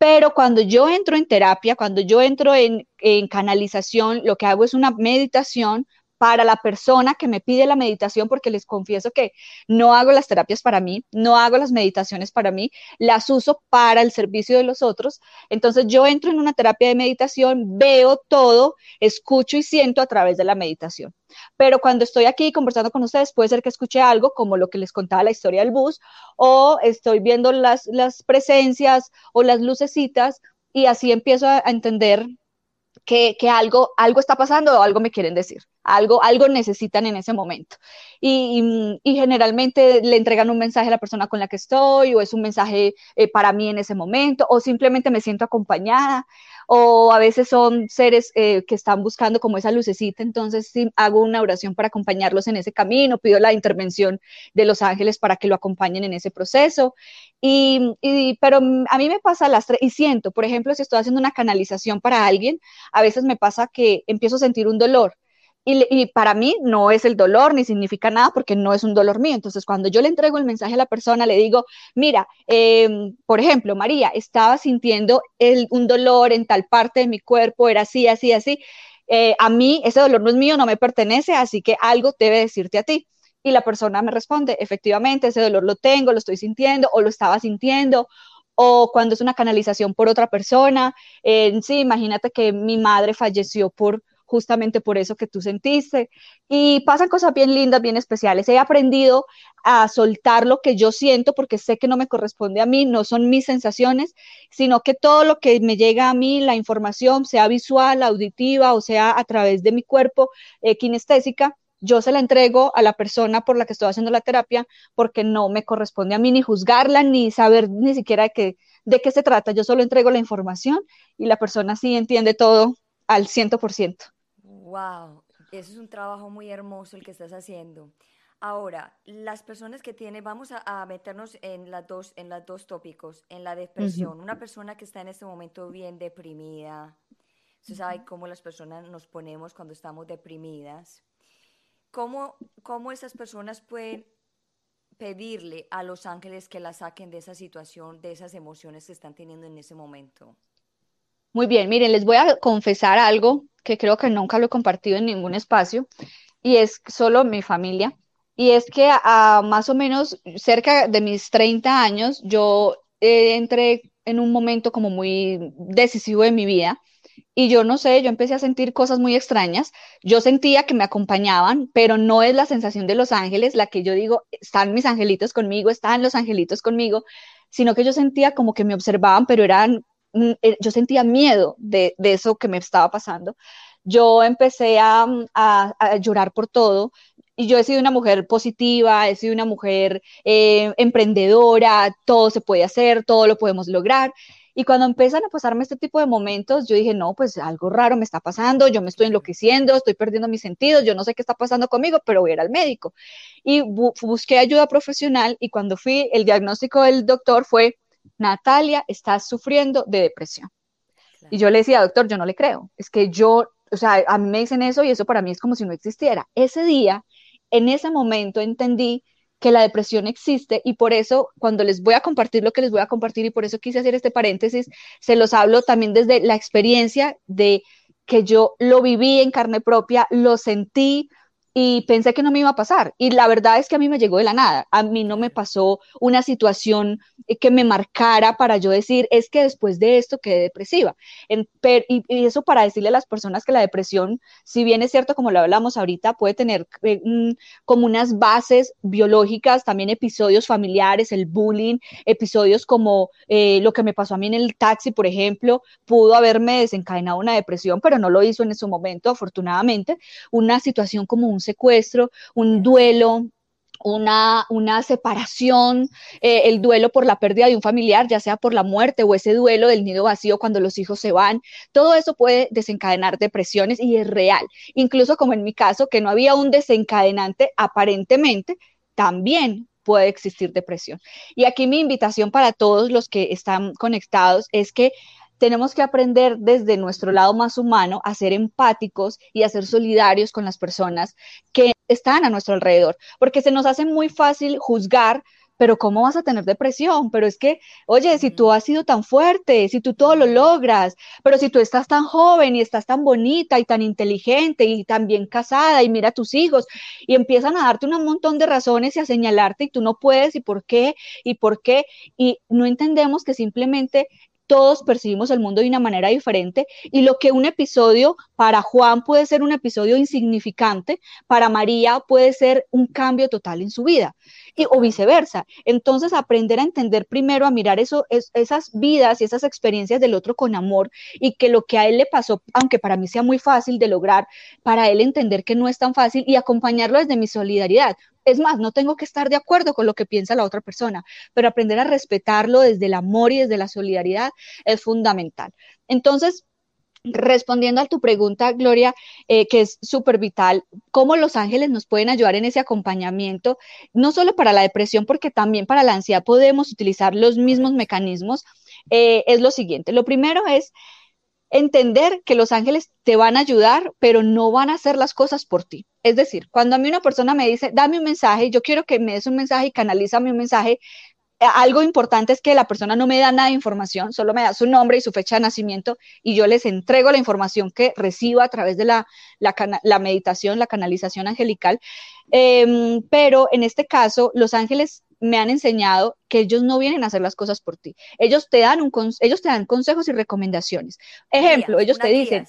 Pero cuando yo entro en terapia, cuando yo entro en, en canalización, lo que hago es una meditación para la persona que me pide la meditación, porque les confieso que no hago las terapias para mí, no hago las meditaciones para mí, las uso para el servicio de los otros. Entonces yo entro en una terapia de meditación, veo todo, escucho y siento a través de la meditación. Pero cuando estoy aquí conversando con ustedes, puede ser que escuche algo como lo que les contaba la historia del bus, o estoy viendo las, las presencias o las lucecitas y así empiezo a, entender que, algo, algo está pasando o algo me quieren decir, algo, algo necesitan en ese momento. Y, generalmente le entregan un mensaje a la persona con la que estoy o es un mensaje eh, para mí en ese momento o simplemente me siento acompañada o a veces son seres eh, que están buscando como esa lucecita, entonces sí hago una oración para acompañarlos en ese camino, pido la intervención de los ángeles para que lo acompañen en ese proceso. Y, pero a mí me pasa las tres, y siento, por ejemplo, si estoy haciendo una canalización para alguien, a veces me pasa que empiezo a sentir un dolor y, para mí no es el dolor ni significa nada porque no es un dolor mío. Entonces, cuando yo le entrego el mensaje a la persona, le digo, mira, em, por ejemplo, María, estaba sintiendo un dolor en tal parte de mi cuerpo, era así, así, así. Eh, a mí ese dolor no es mío, no me pertenece, así que algo debe decirte a ti. Y la persona me responde, efectivamente, ese dolor lo tengo, lo estoy sintiendo o lo estaba sintiendo, o cuando es una canalización por otra persona. sí, imagínate que mi madre falleció por justamente por eso que tú sentiste. Y pasan cosas bien lindas, bien especiales. He aprendido a soltar lo que yo siento porque sé que no me corresponde a mí, no son mis sensaciones, sino que todo lo que me llega a mí, la información, sea visual, auditiva o sea a través de mi cuerpo, eh, kinestésica, yo se la entrego a la persona por la que estoy haciendo la terapia porque no me corresponde a mí ni juzgarla ni saber ni siquiera de qué, se trata. Yo solo entrego la información y la persona sí entiende todo al ciento por ciento. Wow, eso es un trabajo muy hermoso el que estás haciendo. Ahora, las personas que tienen, vamos a, meternos en las dos, en los dos tópicos, en la depresión. Una persona que está en este momento bien deprimida, se sabe cómo las personas nos ponemos cuando estamos deprimidas. ¿Cómo, cómo esas personas pueden pedirle a los ángeles que la saquen de esa situación, de esas emociones que están teniendo en ese momento? Muy bien, miren, les voy a confesar algo que creo que nunca lo he compartido en ningún espacio y es solo mi familia. Y es que a, más o menos cerca de mis 30 años yo entré en un momento como muy decisivo de mi vida y yo no sé, yo empecé a sentir cosas muy extrañas. Yo sentía que me acompañaban, pero no es la sensación de los ángeles la que yo digo, están mis angelitos conmigo, están los angelitos conmigo, sino que yo sentía como que me observaban, pero eran eh, yo sentía miedo de, eso que me estaba pasando. Yo empecé a, llorar por todo, y yo he sido una mujer positiva, he sido una mujer eh, emprendedora, todo se puede hacer, todo lo podemos lograr. Y cuando empiezan a pasarme este tipo de momentos, yo dije, no, pues algo raro me está pasando, yo me estoy enloqueciendo, estoy perdiendo mis sentidos, yo no sé qué está pasando conmigo, pero voy a ir al médico. Y busqué ayuda profesional y cuando fui, el diagnóstico del doctor fue Natalia, está sufriendo de depresión. Y yo le decía, doctor, yo no le creo. Es que yo, o sea, a mí me dicen eso y eso para mí es como si no existiera. Ese día, en ese momento, entendí que la depresión existe y por eso cuando les voy a compartir lo que les voy a compartir y por eso quise hacer este paréntesis, se los hablo también desde la experiencia de que yo lo viví en carne propia, lo sentí, y pensé que no me iba a pasar. Y la verdad es que a mí me llegó de la nada. A mí no me pasó una situación eh, que me marcara para yo decir, es que después de esto quedé depresiva. y, eso para decirle a las personas que la depresión, si bien es cierto, como lo hablamos ahorita, puede tener eh, como unas bases biológicas, también episodios familiares, el bullying, episodios como eh, lo que me pasó a mí en el taxi, por ejemplo, pudo haberme desencadenado una depresión, pero no lo hizo en ese momento, afortunadamente. Una situación como un secuestro, un duelo, una, una, separación, eh, el duelo por la pérdida de un familiar, ya sea por la muerte o ese duelo del nido vacío cuando los hijos se van, todo eso puede desencadenar depresiones y es real. Incluso como en mi caso, que no había un desencadenante aparentemente, también puede existir depresión. Y aquí mi invitación para todos los que están conectados es que tenemos que aprender desde nuestro lado más humano a ser empáticos y a ser solidarios con las personas que están a nuestro alrededor, porque se nos hace muy fácil juzgar pero ¿cómo vas a tener depresión? Pero es que, oye, si tú has sido tan fuerte, si tú todo lo logras, pero si tú estás tan joven y estás tan bonita y tan inteligente y tan bien casada y mira a tus hijos y empiezan a darte un montón de razones y a señalarte y tú no puedes y por qué y por qué y no entendemos que simplemente todos percibimos el mundo de una manera diferente y lo que un episodio para Juan puede ser un episodio insignificante, para María puede ser un cambio total en su vida o viceversa. Entonces, aprender a entender primero, a mirar eso, esas vidas y esas experiencias del otro con amor y que lo que a él le pasó, aunque para mí sea muy fácil de lograr, para él entender que no es tan fácil y acompañarlo desde mi solidaridad. Es más, no tengo que estar de acuerdo con lo que piensa la otra persona, pero aprender a respetarlo desde el amor y desde la solidaridad es fundamental. Entonces, Respondiendo a tu pregunta, Gloria, eh, que es súper vital, ¿cómo los ángeles nos pueden ayudar en ese acompañamiento? No solo para la depresión, porque también para la ansiedad podemos utilizar los mismos mecanismos. Eh, es lo siguiente, lo primero es entender que los ángeles te van a ayudar, pero no van a hacer las cosas por ti. Es decir, cuando a mí una persona me dice, dame un mensaje, yo quiero que me des un mensaje y canalízame un mensaje, algo importante es que la persona no me da nada de información, solo me da su nombre y su fecha de nacimiento y yo les entrego la información que reciba a través de la, la, meditación, la canalización angelical. Em, pero en este caso, los ángeles me han enseñado que ellos no vienen a hacer las cosas por ti. Ellos te dan, un, ellos te dan consejos y recomendaciones. Ejemplo, ellos te dicen,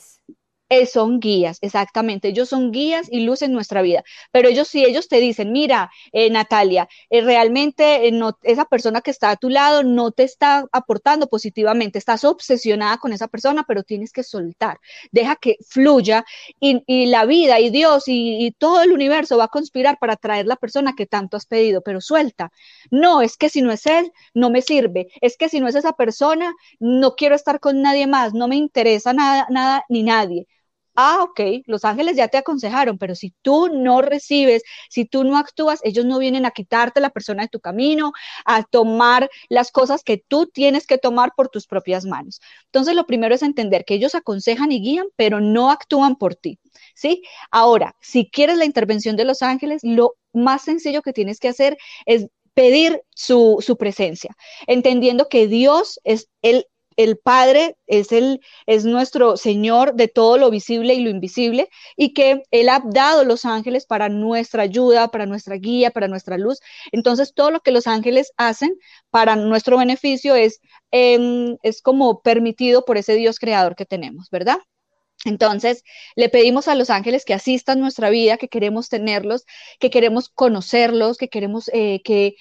eh, son guías, exactamente. Ellos son guías y luz en nuestra vida. Pero ellos, si ellos te dicen, mira, eh, Natalia, eh, realmente no, esa persona que está a tu lado no te está aportando positivamente, estás obsesionada con esa persona, pero tienes que soltar. Deja que fluya y, la vida y Dios y, y, todo el universo va a conspirar para traer la persona que tanto has pedido, pero suelta. No, es que si no es él, no me sirve. Es que si no es esa persona, no quiero estar con nadie más, no me interesa nada, nada ni nadie ah, ok, los ángeles ya te aconsejaron, pero si tú no recibes, si tú no actúas, ellos no vienen a quitarte la persona de tu camino, a tomar las cosas que tú tienes que tomar por tus propias manos. Entonces, lo primero es entender que ellos aconsejan y guían, pero no actúan por ti. ¿Sí? Ahora, si quieres la intervención de los ángeles, lo más sencillo que tienes que hacer es pedir su, su, presencia, entendiendo que Dios es el el Padre es, el, es nuestro Señor de todo lo visible y lo invisible y que Él ha dado los ángeles para nuestra ayuda, para nuestra guía, para nuestra luz. Entonces, todo lo que los ángeles hacen para nuestro beneficio es, em, es como permitido por ese Dios creador que tenemos, ¿verdad? Entonces, le pedimos a los ángeles que asistan nuestra vida, que queremos tenerlos, que queremos conocerlos, que queremos eh, que,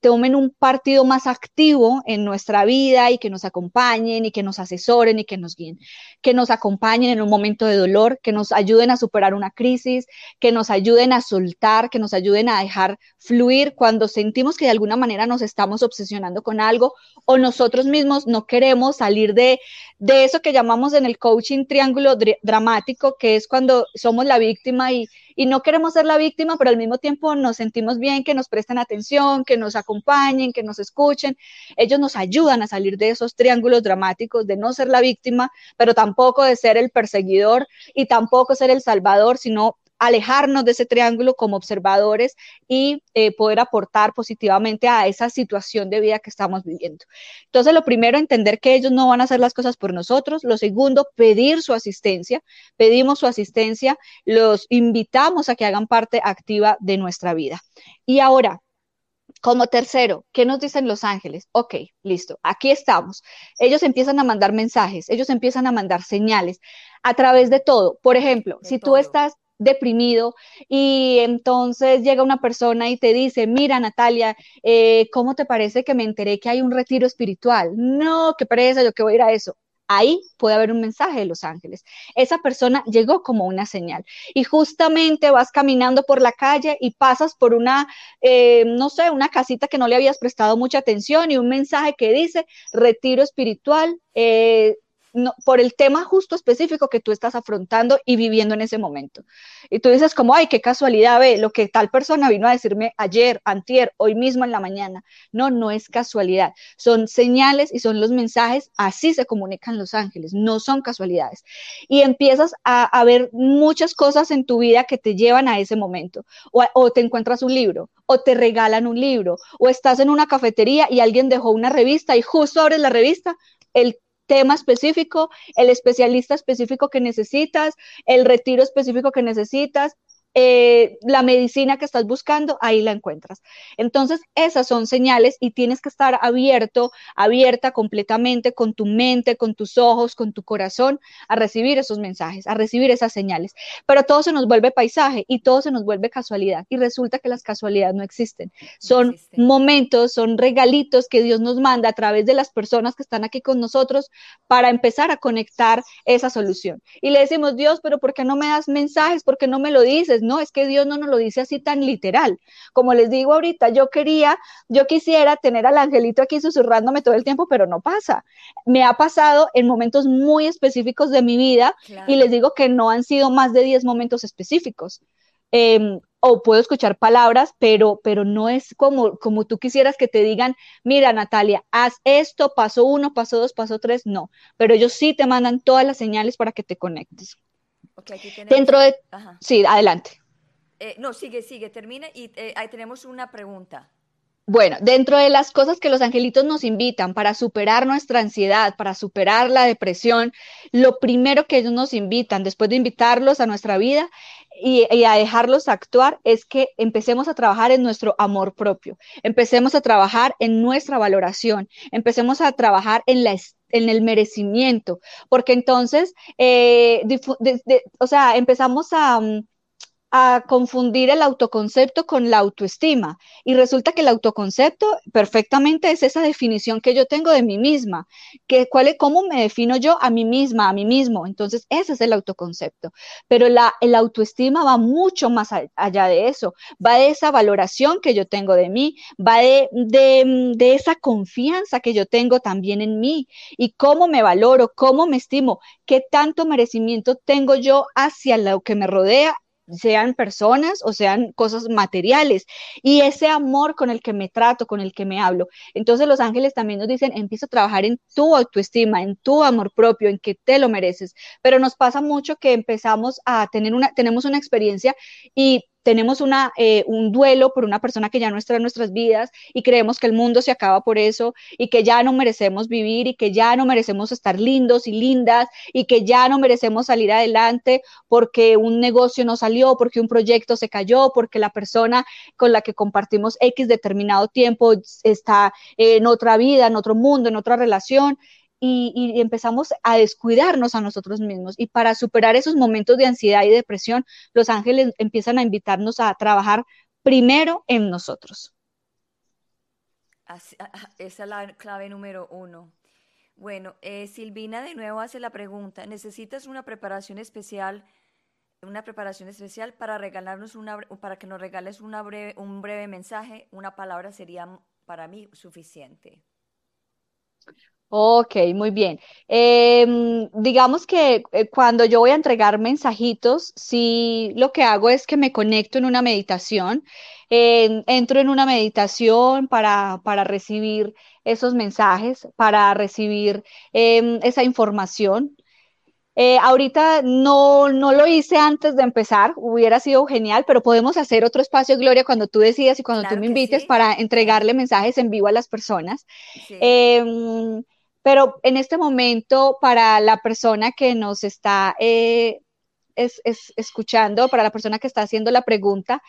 tomen un partido más activo en nuestra vida y que nos acompañen y que nos asesoren y que nos guíen, que nos acompañen en un momento de dolor, que nos ayuden a superar una crisis, que nos ayuden a soltar, que nos ayuden a dejar fluir cuando sentimos que de alguna manera nos estamos obsesionando con algo o nosotros mismos no queremos salir de, de eso que llamamos en el coaching triángulo dramático, que es cuando somos la víctima y, y, no queremos ser la víctima, pero al mismo tiempo nos sentimos bien, que nos presten atención, que nos acompañen, que nos escuchen. Ellos nos ayudan a salir de esos triángulos dramáticos, de no ser la víctima, pero tampoco de ser el perseguidor y tampoco ser el salvador, sino alejarnos de ese triángulo como observadores y eh, poder aportar positivamente a esa situación de vida que estamos viviendo. Entonces, lo primero, entender que ellos no van a hacer las cosas por nosotros. Lo segundo, pedir su asistencia. Pedimos su asistencia, los invitamos a que hagan parte activa de nuestra vida. Y ahora, como tercero, ¿qué nos dicen los ángeles? Ok, listo, aquí estamos. Ellos empiezan a mandar mensajes, ellos empiezan a mandar señales a través de todo. Por ejemplo, si tú estás deprimido y entonces llega una persona y te dice, mira Natalia, eh, ¿cómo te parece que me enteré que hay un retiro espiritual? No, qué pereza, yo que voy a ir a eso. Ahí puede haber un mensaje de los ángeles. Esa persona llegó como una señal. Y justamente vas caminando por la calle y pasas por una, eh, no sé, una casita que no le habías prestado mucha atención y un mensaje que dice retiro espiritual, eh, por el tema justo específico que tú estás afrontando y viviendo en ese momento. Y tú dices como, ay, qué casualidad, ve, lo que tal persona vino a decirme ayer, antier, hoy mismo en la mañana. No, no es casualidad. Son señales y son los mensajes, así se comunican los ángeles, no son casualidades. Y empiezas a, a ver muchas cosas en tu vida que te llevan a ese momento. O, o te encuentras un libro, o te regalan un libro, o estás en una cafetería y alguien dejó una revista y justo abres la revista, el tema específico, el especialista específico que necesitas, el retiro específico que necesitas, eh, la medicina que estás buscando, ahí la encuentras. Entonces, esas son señales y tienes que estar abierto, abierta completamente con tu mente, con tus ojos, con tu corazón a recibir esos mensajes, a recibir esas señales. Pero todo se nos vuelve paisaje y todo se nos vuelve casualidad. Y resulta que las casualidades no existen. Son momentos, son regalitos que Dios nos manda a través de las personas que están aquí con nosotros para empezar a conectar esa solución. Y le decimos, Dios, pero ¿por qué no me das mensajes? ¿Por qué no me lo dices? No, es que Dios no nos lo dice así tan literal. Como les digo ahorita, yo quería, yo quisiera tener al angelito aquí susurrándome todo el tiempo, pero no pasa. Me ha pasado en momentos muy específicos de mi vida y les digo que no han sido más de 10 momentos específicos. Em, o puedo escuchar palabras, pero, pero no es como, como tú quisieras que te digan, mira Natalia, haz esto, paso uno, paso dos, paso tres, no, pero ellos sí te mandan todas las señales para que te conectes. Dentro de... Sí, adelante. Eh, no, sigue, sigue, termina y eh, ahí tenemos una pregunta. Bueno, dentro de las cosas que los angelitos nos invitan para superar nuestra ansiedad, para superar la depresión, lo primero que ellos nos invitan, después de invitarlos a nuestra vida y, y, a dejarlos actuar, es que empecemos a trabajar en nuestro amor propio, empecemos a trabajar en nuestra valoración, empecemos a trabajar en la en el merecimiento, porque entonces, eh, o sea, empezamos a, mm, a confundir el autoconcepto con la autoestima. Y resulta que el autoconcepto perfectamente es esa definición que yo tengo de mí misma, que cuál es, cómo me defino yo a mí misma, a mí mismo. Entonces, ese es el autoconcepto. Pero la el autoestima va mucho más allá de eso, va de esa valoración que yo tengo de mí, va de, de, de esa confianza que yo tengo también en mí y cómo me valoro, cómo me estimo, qué tanto merecimiento tengo yo hacia lo que me rodea sean personas o sean cosas materiales, y ese amor con el que me trato, con el que me hablo. Entonces los ángeles también nos dicen, empieza a trabajar en tu autoestima, en tu amor propio, en que te lo mereces. Pero nos pasa mucho que empezamos a tener una, tenemos una experiencia y tenemos una, eh, un duelo por una persona que ya no está en nuestras vidas y creemos que el mundo se acaba por eso y que ya no merecemos vivir y que ya no merecemos estar lindos y lindas y que ya no merecemos salir adelante porque un negocio no salió, porque un proyecto se cayó, porque la persona con la que compartimos X determinado tiempo está en otra vida, en otro mundo, en otra relación y, empezamos a descuidarnos a nosotros mismos. Y para superar esos momentos de ansiedad y depresión, los ángeles empiezan a invitarnos a trabajar primero en nosotros. esa es la clave número uno. Bueno, eh, Silvina de nuevo hace la pregunta, ¿necesitas una preparación especial, una preparación especial para regalarnos una, para que nos regales una breve, un breve mensaje? Una palabra sería para mí suficiente. Ok, muy bien. Em, digamos que eh, cuando yo voy a entregar mensajitos, sí lo que hago es que me conecto en una meditación, entro en una meditación para, para recibir esos mensajes, para recibir em, esa información. Eh, ahorita no, no lo hice antes de empezar, hubiera sido genial, pero podemos hacer otro espacio, Gloria, cuando tú decidas y cuando tú me invites para entregarle mensajes en vivo a las personas. Em, pero en este momento, para la persona que nos está eh, es, escuchando, para la persona que está haciendo la pregunta,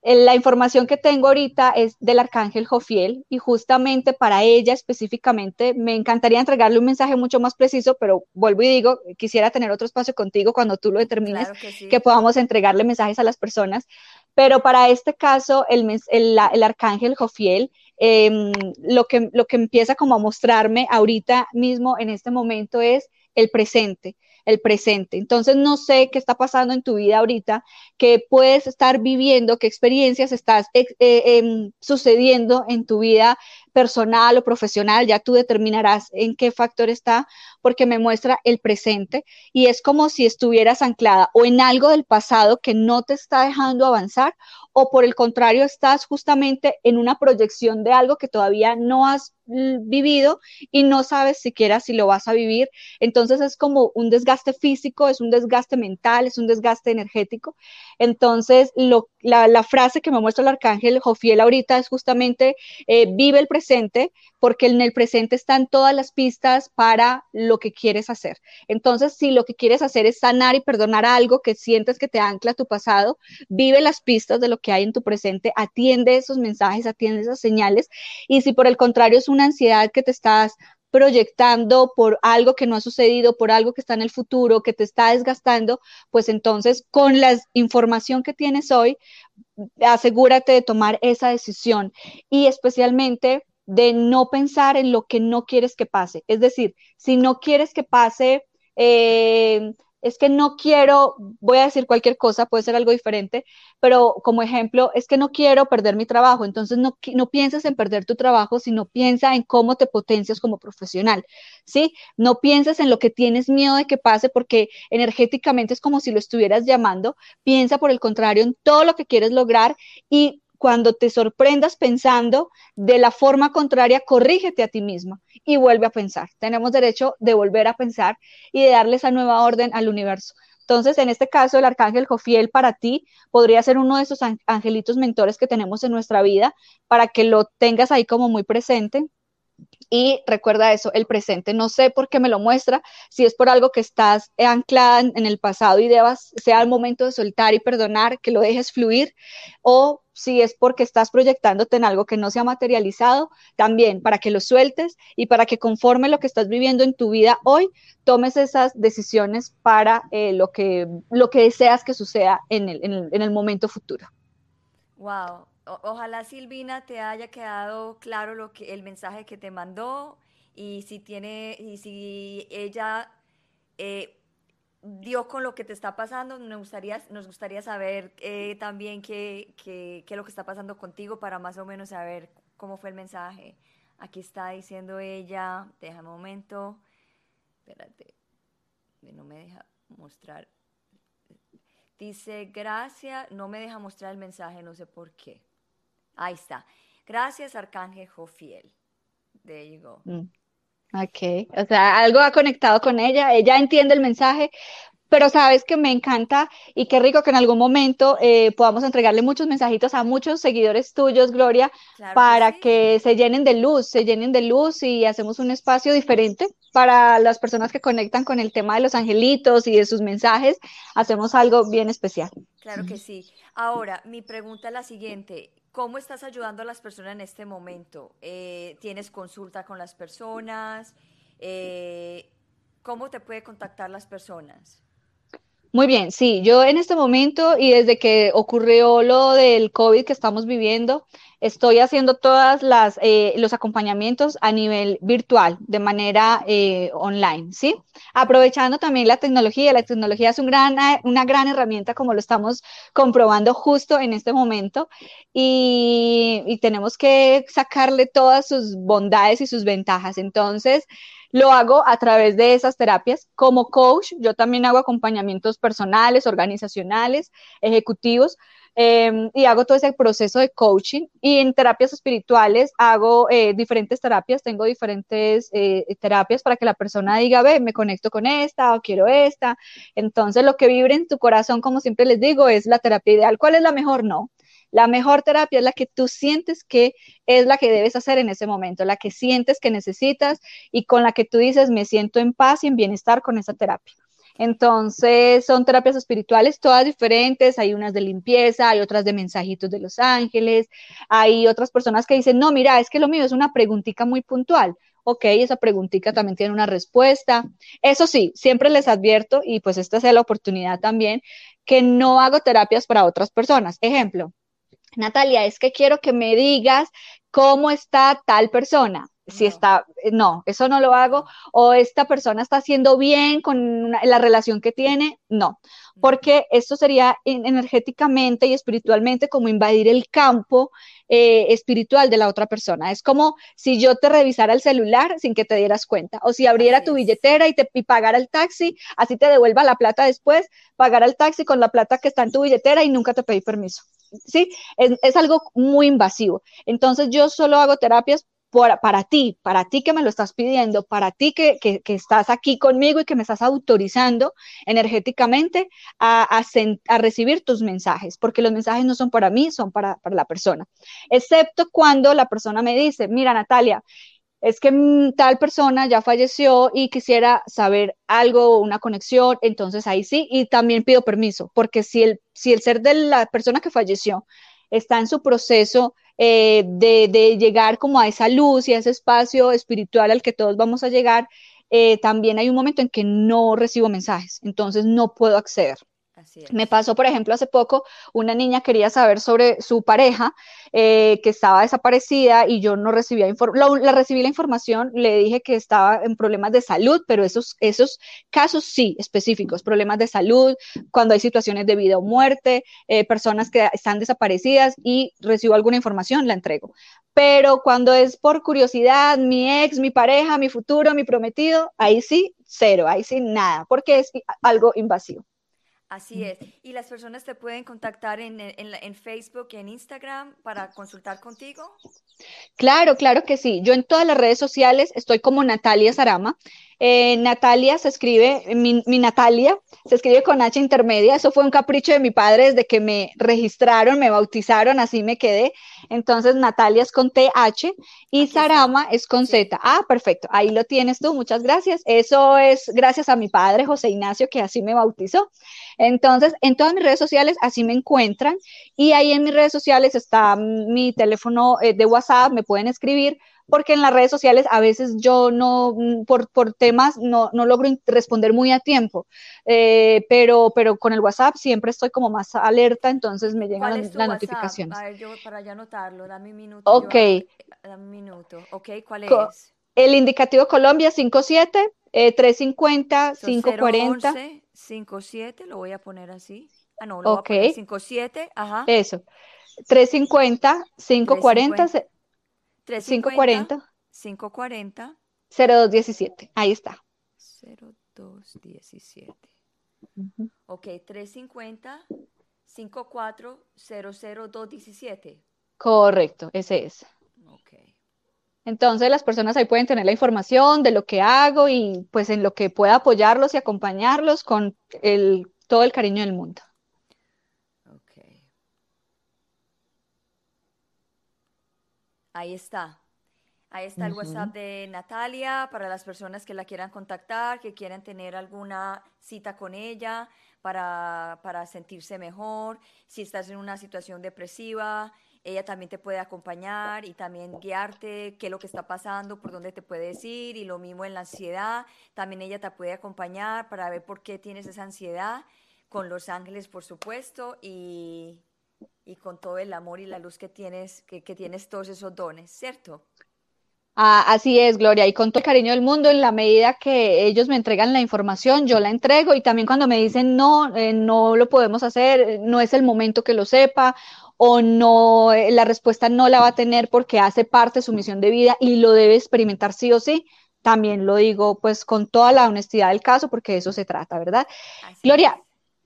eh, la información que tengo ahorita es del arcángel Jofiel y justamente para ella específicamente me encantaría entregarle un mensaje mucho más preciso, pero vuelvo y digo, quisiera tener otro espacio contigo cuando tú lo determines, que, podamos entregarle mensajes a las personas. Pero para este caso, el, el, el arcángel Jofiel Em, lo, que, lo que empieza como a mostrarme ahorita mismo en este momento es el presente, el presente. Entonces no sé qué está pasando en tu vida ahorita, qué puedes estar viviendo, qué experiencias estás eh, em, sucediendo en tu vida personal o profesional, ya tú determinarás en qué factor está, porque me muestra el presente y es como si estuvieras anclada o en algo del pasado que no te está dejando avanzar o por el contrario estás justamente en una proyección de algo que todavía no has mm, vivido y no sabes siquiera si lo vas a vivir. Entonces es como un desgaste físico, es un desgaste mental, es un desgaste energético. Entonces lo, la, frase que me muestra el arcángel Jofiel ahorita es justamente eh, vive el presente, porque en el presente están todas las pistas para lo que quieres hacer. Entonces, si lo que quieres hacer es sanar y perdonar algo que sientes que te ancla a tu pasado, vive las pistas de lo que hay en tu presente, atiende esos mensajes, atiende esas señales. Y si por el contrario es una ansiedad que te estás proyectando por algo que no ha sucedido, por algo que está en el futuro, que te está desgastando, pues entonces con la información que tienes hoy, asegúrate de tomar esa decisión y especialmente de no pensar en lo que no quieres que pase. Es decir, si no quieres que pase eh, es que no quiero, voy a decir cualquier cosa, puede ser algo diferente, pero como ejemplo, es que no quiero perder mi trabajo. Entonces no, no pienses en perder tu trabajo, sino piensa en cómo te potencias como profesional, ¿sí? No pienses en lo que tienes miedo de que pase porque energéticamente es como si lo estuvieras llamando. Piensa por el contrario en todo lo que quieres lograr y cuando te sorprendas pensando de la forma contraria, corrígete a ti misma y vuelve a pensar. Tenemos derecho de volver a pensar y de darle esa nueva orden al universo. Entonces, en este caso, el arcángel Jofiel para ti podría ser uno de esos angelitos mentores que tenemos en nuestra vida para que lo tengas ahí como muy presente y recuerda eso, el presente. No sé por qué me lo muestra, si es por algo que estás anclada en, el pasado y debas, sea el momento de soltar y perdonar, que lo dejes fluir, o si es porque estás proyectándote en algo que no se ha materializado, también para que lo sueltes y para que conforme lo que estás viviendo en tu vida hoy, tomes esas decisiones para eh, lo, que, lo que deseas que suceda en el, en el momento futuro. Wow, ojalá Silvina te haya quedado claro lo que el mensaje que te mandó y si tiene y si ella eh, dio con lo que te está pasando, nos gustaría, nos gustaría saber eh, también qué, qué, qué, es lo que está pasando contigo para más o menos saber cómo fue el mensaje. Aquí está diciendo ella, deja un momento, espérate, no me deja mostrar. Dice, gracias, no me deja mostrar el mensaje, no sé por qué. Ahí está. Gracias, Arcángel Jofiel. There you go. Mm. Ok, o sea, algo ha conectado con ella, ella entiende el mensaje, pero sabes que me encanta y qué rico que en algún momento eh, podamos entregarle muchos mensajitos a muchos seguidores tuyos, Gloria, para que, que, se llenen de luz, se llenen de luz y hacemos un espacio diferente para las personas que conectan con el tema de los angelitos y de sus mensajes, hacemos algo bien especial. Claro que sí. Ahora, mi pregunta es la siguiente. ¿Cómo estás ayudando a las personas en este momento? Eh, ¿Tienes consulta con las personas? Eh, ¿Cómo te puede contactar las personas? Muy bien, sí, yo en este momento y desde que ocurrió lo del COVID que estamos viviendo, estoy haciendo todas las eh, los acompañamientos a nivel virtual, de manera eh, online, ¿sí? Aprovechando también la tecnología, la tecnología es gran, una gran herramienta como lo estamos comprobando justo en este momento y tenemos que sacarle todas sus bondades y sus ventajas. Entonces, lo hago a través de esas terapias. Como coach, yo también hago acompañamientos personales, organizacionales, ejecutivos, em, y hago todo ese proceso de coaching. Y en terapias espirituales hago eh, diferentes terapias, tengo diferentes eh, terapias para que la persona diga, ve, me conecto con esta o quiero esta. Entonces, lo que vibre en tu corazón, como siempre les digo, es la terapia ideal. ¿Cuál es la mejor? No. La mejor terapia es la que tú sientes que es la que debes hacer en ese momento, la que sientes que necesitas y con la que tú dices, me siento en paz y en bienestar con esa terapia. Entonces, son terapias espirituales todas diferentes, hay unas de limpieza, hay otras de mensajitos de los ángeles, hay otras personas que dicen, no, mira, es que lo mío es una preguntita muy puntual. Ok, esa preguntita también tiene una respuesta. Eso sí, siempre les advierto, y pues esta sea la oportunidad también, que no hago terapias para otras personas. Ejemplo, Natalia, es que quiero que me digas cómo está tal persona. Si está, no, eso no lo hago. O esta persona está haciendo bien con la relación que tiene. No, porque esto sería energéticamente y espiritualmente como invadir el campo eh, espiritual de la otra persona. Es como si yo te revisara el celular sin que te dieras cuenta. O si abriera tu billetera y te y pagara el taxi, así te devuelva la plata después, pagar el taxi con la plata que está en tu billetera y nunca te pedí permiso. ¿Sí? Es, algo muy invasivo. Entonces yo solo hago terapias para ti, para ti que me lo estás pidiendo, para ti que, que, estás aquí conmigo y que me estás autorizando energéticamente a, a, recibir tus mensajes, porque los mensajes no son para mí, son para, para la persona. Excepto cuando la persona me dice, mira Natalia, es que mm, tal persona ya falleció y quisiera saber algo, una conexión, entonces ahí sí, y también pido permiso, porque si el, si el ser de la persona que falleció está en su proceso eh, de, llegar como a esa luz y a ese espacio espiritual al que todos vamos a llegar, eh, también hay un momento en que no recibo mensajes, entonces no puedo acceder. Me pasó, por ejemplo, hace poco, una niña quería saber sobre su pareja eh, que estaba desaparecida y yo no recibía información, la recibí la información, le dije que estaba en problemas de salud, pero esos, esos casos sí, específicos, problemas de salud, cuando hay situaciones de vida o muerte, eh, personas que están desaparecidas y recibo alguna información, la entrego. Pero cuando es por curiosidad, mi ex, mi pareja, mi futuro, mi prometido, ahí sí, cero, ahí sí, nada, porque es algo invasivo. Así es. Y las personas te pueden contactar en, Facebook y en Instagram para consultar contigo. Claro, claro que sí. Yo en todas las redes sociales estoy como Natalia Sarama. Eh, Natalia se escribe, mi, Natalia se escribe con H intermedia. Eso fue un capricho de mi padre desde que me registraron, me bautizaron, así me quedé. Entonces Natalia es con TH y Sarama es con Z. Ah, perfecto. Ahí lo tienes tú. Muchas gracias. Eso es gracias a mi padre José Ignacio que así me bautizó. Entonces, en todas mis redes sociales así me encuentran y ahí en mis redes sociales está mi teléfono eh, de WhatsApp, me pueden escribir porque en las redes sociales a veces yo no, mm, por, por temas, no, no, logro responder muy a tiempo, eh, pero, pero con el WhatsApp siempre estoy como más alerta, entonces me llegan las, notificaciones. A ver, yo para ya anotarlo, dame un minuto. Ok. dame un minuto. Ok, ¿cuál es? El indicativo Colombia 57 350 540 57, lo voy a poner así. Ah, no, lo voy a poner 57, ajá. Eso. 350, 540, 540, 540, 0217. Ahí está. 0217. Ok, 350, 54, 00217. Correcto, ese es. Entonces las personas ahí pueden tener la información de lo que hago y pues en lo que pueda apoyarlos y acompañarlos con el, todo el cariño del mundo. Ok. Ahí está. Ahí está el WhatsApp de Natalia para las personas que la quieran contactar, que quieran tener alguna cita con ella para, para sentirse mejor, si estás en una situación depresiva, ella también te puede acompañar y también guiarte qué es lo que está pasando, por dónde te puedes ir y lo mismo en la ansiedad, también ella te puede acompañar para ver por qué tienes esa ansiedad, con los ángeles por supuesto y, con todo el amor y la luz que tienes, que, tienes todos esos dones, ¿cierto? Ah, así es, Gloria, y con todo el cariño del mundo, en la medida que ellos me entregan la información, yo la entrego y también cuando me dicen no, eh, no lo podemos hacer, no es el momento que lo sepa o no, eh, la respuesta no la va a tener porque hace parte de su misión de vida y lo debe experimentar sí o sí, también lo digo pues con toda la honestidad del caso porque de eso se trata, ¿verdad? Gloria,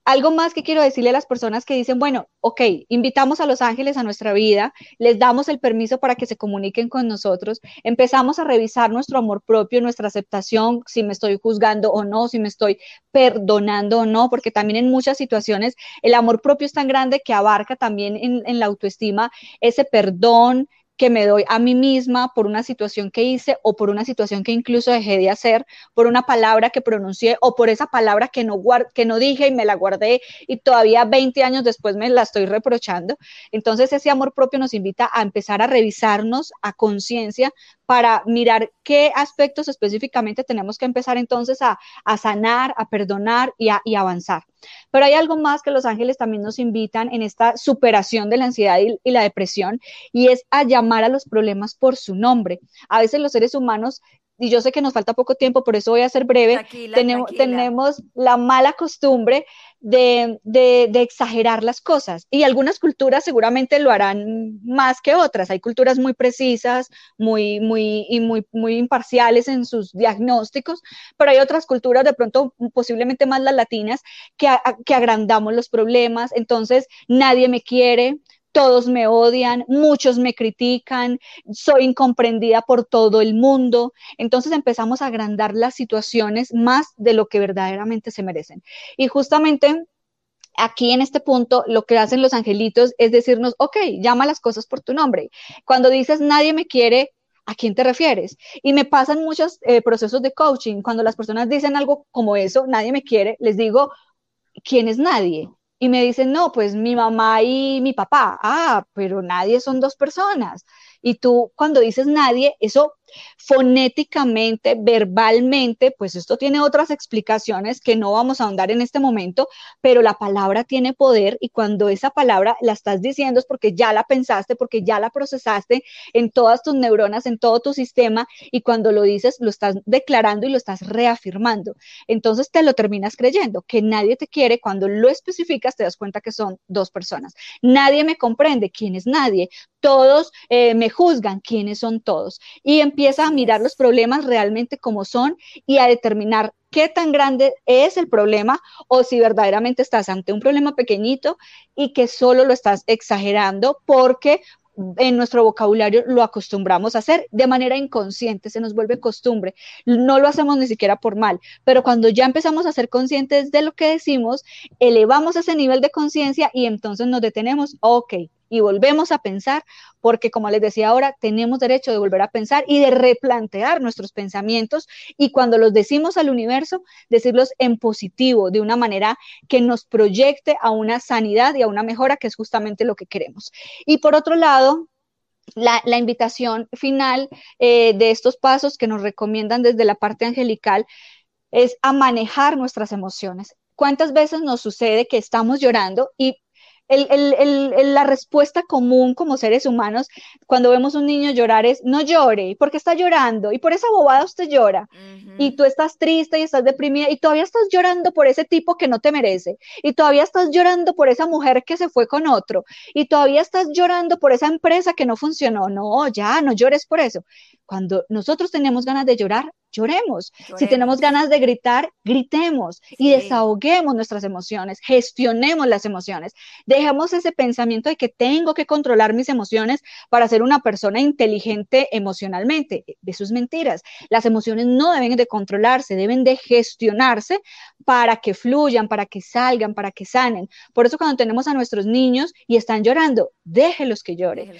algo más que quiero decirle a las personas que dicen, bueno, ok, invitamos a los ángeles a nuestra vida, les damos el permiso para que se comuniquen con nosotros, empezamos a revisar nuestro amor propio, nuestra aceptación, si me estoy juzgando o no, si me estoy perdonando o no, porque también en muchas situaciones el amor propio es tan grande que abarca también en, en la autoestima ese perdón, que me doy a mí misma por una situación que hice o por una situación que incluso dejé de hacer, por una palabra que pronuncié o por esa palabra que no, que no dije y me la guardé y todavía 20 años después me la estoy reprochando. Entonces ese amor propio nos invita a empezar a revisarnos a conciencia para mirar qué aspectos específicamente tenemos que empezar entonces a, sanar, a perdonar y a avanzar. Pero hay algo más que los ángeles también nos invitan en esta superación de la ansiedad y, la depresión y es a llamar a los problemas por su nombre. A veces los seres humanos y yo sé que nos falta poco tiempo, por eso voy a ser breve, tenemos, tenemos, la mala costumbre de, exagerar las cosas. Y algunas culturas seguramente lo harán más que otras. Hay culturas muy precisas, muy, muy, y muy, muy imparciales en sus diagnósticos, pero hay otras culturas, de pronto posiblemente más las latinas, que, que agrandamos los problemas. Entonces, nadie me quiere, todos me odian, muchos me critican, soy incomprendida por todo el mundo. Entonces empezamos a agrandar las situaciones más de lo que verdaderamente se merecen. Y justamente aquí en este punto lo que hacen los angelitos es decirnos, ok, llama las cosas por tu nombre. Cuando dices nadie me quiere, ¿a quién te refieres? Y me pasan muchos eh, procesos de coaching. Cuando las personas dicen algo como eso, nadie me quiere, les digo, ¿quién es nadie? Y me dicen, no, pues mi mamá y mi papá. Ah, pero nadie son dos personas. Y tú cuando dices nadie, eso fonéticamente, verbalmente, pues esto tiene otras explicaciones que no vamos a ahondar en este momento, pero la palabra tiene poder y cuando esa palabra la estás diciendo es porque ya la pensaste, porque ya la procesaste en todas tus neuronas, en todo tu sistema y cuando lo dices lo estás declarando y lo estás reafirmando. Entonces te lo terminas creyendo, que nadie te quiere, cuando lo especificas te das cuenta que son dos personas. Nadie me comprende, ¿quién es nadie? Todos eh, me juzgan, ¿quiénes son todos? Y empieza a mirar los problemas realmente como son y a determinar qué tan grande es el problema o si verdaderamente estás ante un problema pequeñito y que solo lo estás exagerando porque en nuestro vocabulario lo acostumbramos a hacer. De manera inconsciente, se nos vuelve costumbre, no lo hacemos ni siquiera por mal, pero cuando ya empezamos a ser conscientes de lo que decimos, elevamos ese nivel de conciencia y entonces nos detenemos, ok, y volvemos a pensar, porque como les decía ahora, tenemos derecho de volver a pensar y de replantear nuestros pensamientos y cuando los decimos al universo, decirlos en positivo, de una manera que nos proyecte a una sanidad y a una mejora, que es justamente lo que queremos. Y por otro lado, la, invitación final eh, de estos pasos que nos recomiendan desde la parte angelical es a manejar nuestras emociones. ¿Cuántas veces nos sucede que estamos llorando y el, la respuesta común como seres humanos cuando vemos un niño llorar es no llore, porque está llorando y por esa bobada usted llora y tú estás triste y estás deprimida y todavía estás llorando por ese tipo que no te merece. Y todavía estás llorando por esa mujer que se fue con otro. Y todavía estás llorando por esa empresa que no funcionó. No, ya, no llores por eso. Cuando nosotros tenemos ganas de llorar, lloremos. Si tenemos ganas de gritar, gritemos y desahoguemos nuestras emociones, gestionemos las emociones. Dejemos ese pensamiento de que tengo que controlar mis emociones para ser una persona inteligente emocionalmente. Eso es mentiras. Las emociones no deben de controlarse, deben de gestionarse para que fluyan, para que salgan, para que sanen. Por eso cuando tenemos a nuestros niños y están llorando, déjelos que lloren.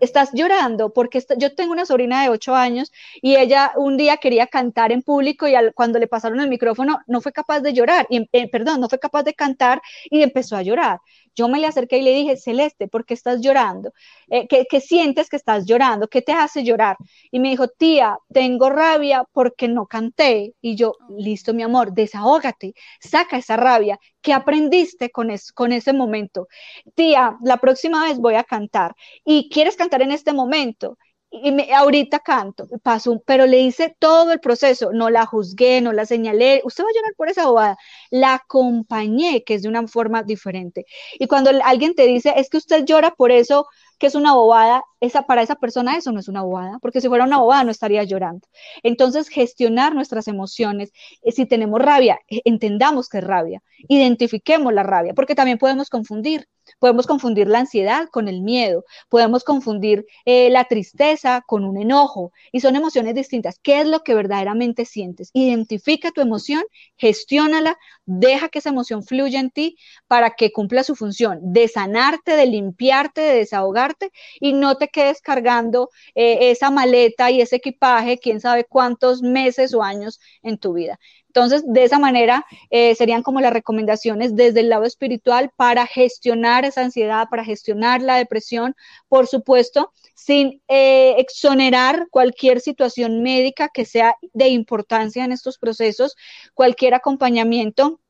Estás llorando porque yo tengo una sobrina de 8 años y ella un día quería cantar en público y cuando le pasaron el micrófono no fue capaz de llorar, y, eh, perdón, no fue capaz de cantar y empezó a llorar. Yo me le acerqué y le dije, Celeste, ¿por qué estás llorando? Eh, ¿qué, ¿Qué sientes que estás llorando? ¿Qué te hace llorar? Y me dijo, tía, tengo rabia porque no canté. Y yo, listo, mi amor, desahógate, saca esa rabia. ¿Qué aprendiste con, con ese momento? Tía, la próxima vez voy a cantar. ¿Y quieres cantar en este momento? Y me, ahorita canto, paso, pero le hice todo el proceso, no la juzgué, no la señalé, usted va a llorar por esa bobada, la acompañé, que es de una forma diferente. Y cuando alguien te dice, es que usted llora por eso, que es una bobada, esa, para esa persona eso no es una bobada, porque si fuera una bobada no estaría llorando. Entonces, gestionar nuestras emociones, eh, si tenemos rabia, eh, entendamos que es rabia, identifiquemos la rabia, porque también podemos confundir. Podemos confundir la ansiedad con el miedo, podemos confundir eh, la tristeza con un enojo y son emociones distintas. ¿Qué es lo que verdaderamente sientes? Identifica tu emoción, gestiónala, deja que esa emoción fluya en ti para que cumpla su función de sanarte, de limpiarte, de desahogarte y no te quedes cargando eh, esa maleta y ese equipaje, quién sabe cuántos meses o años en tu vida. Entonces, de esa manera eh, serían como las recomendaciones desde el lado espiritual para gestionar esa ansiedad, para gestionar la depresión, por supuesto, sin eh, exonerar cualquier situación médica que sea de importancia en estos procesos, cualquier acompañamiento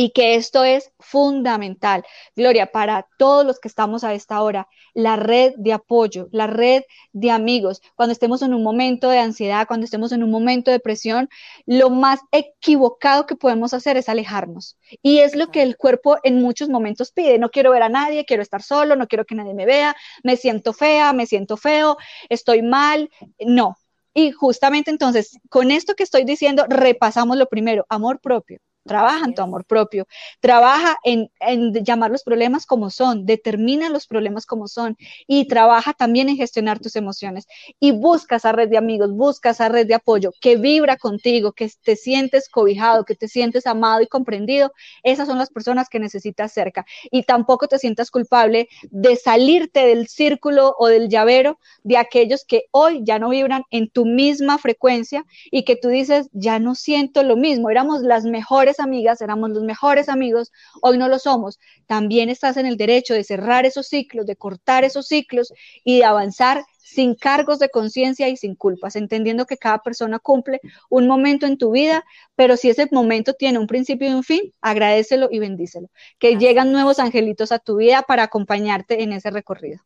y que esto es fundamental. Gloria, para todos los que estamos a esta hora, la red de apoyo, la red de amigos, cuando estemos en un momento de ansiedad, cuando estemos en un momento de presión, lo más equivocado que podemos hacer es alejarnos. Y es lo que el cuerpo en muchos momentos pide. No quiero ver a nadie, quiero estar solo, no quiero que nadie me vea, me siento fea, me siento feo, estoy mal. No. Y justamente entonces, con esto que estoy diciendo, repasamos lo primero, amor propio trabaja en tu amor propio, trabaja en, en, llamar los problemas como son, determina los problemas como son y trabaja también en gestionar tus emociones. Y busca esa red de amigos, busca esa red de apoyo que vibra contigo, que te sientes cobijado, que te sientes amado y comprendido. Esas son las personas que necesitas cerca. Y tampoco te sientas culpable de salirte del círculo o del llavero de aquellos que hoy ya no vibran en tu misma frecuencia y que tú dices, ya no siento lo mismo, éramos las mejores amigas, éramos los mejores amigos, hoy no lo somos. También estás en el derecho de cerrar esos ciclos, de cortar esos ciclos y de avanzar sin cargos de conciencia y sin culpas, entendiendo que cada persona cumple un momento en tu vida, pero si ese momento tiene un principio y un fin, agradecelo y bendícelo. Que llegan nuevos angelitos a tu vida para acompañarte en ese recorrido.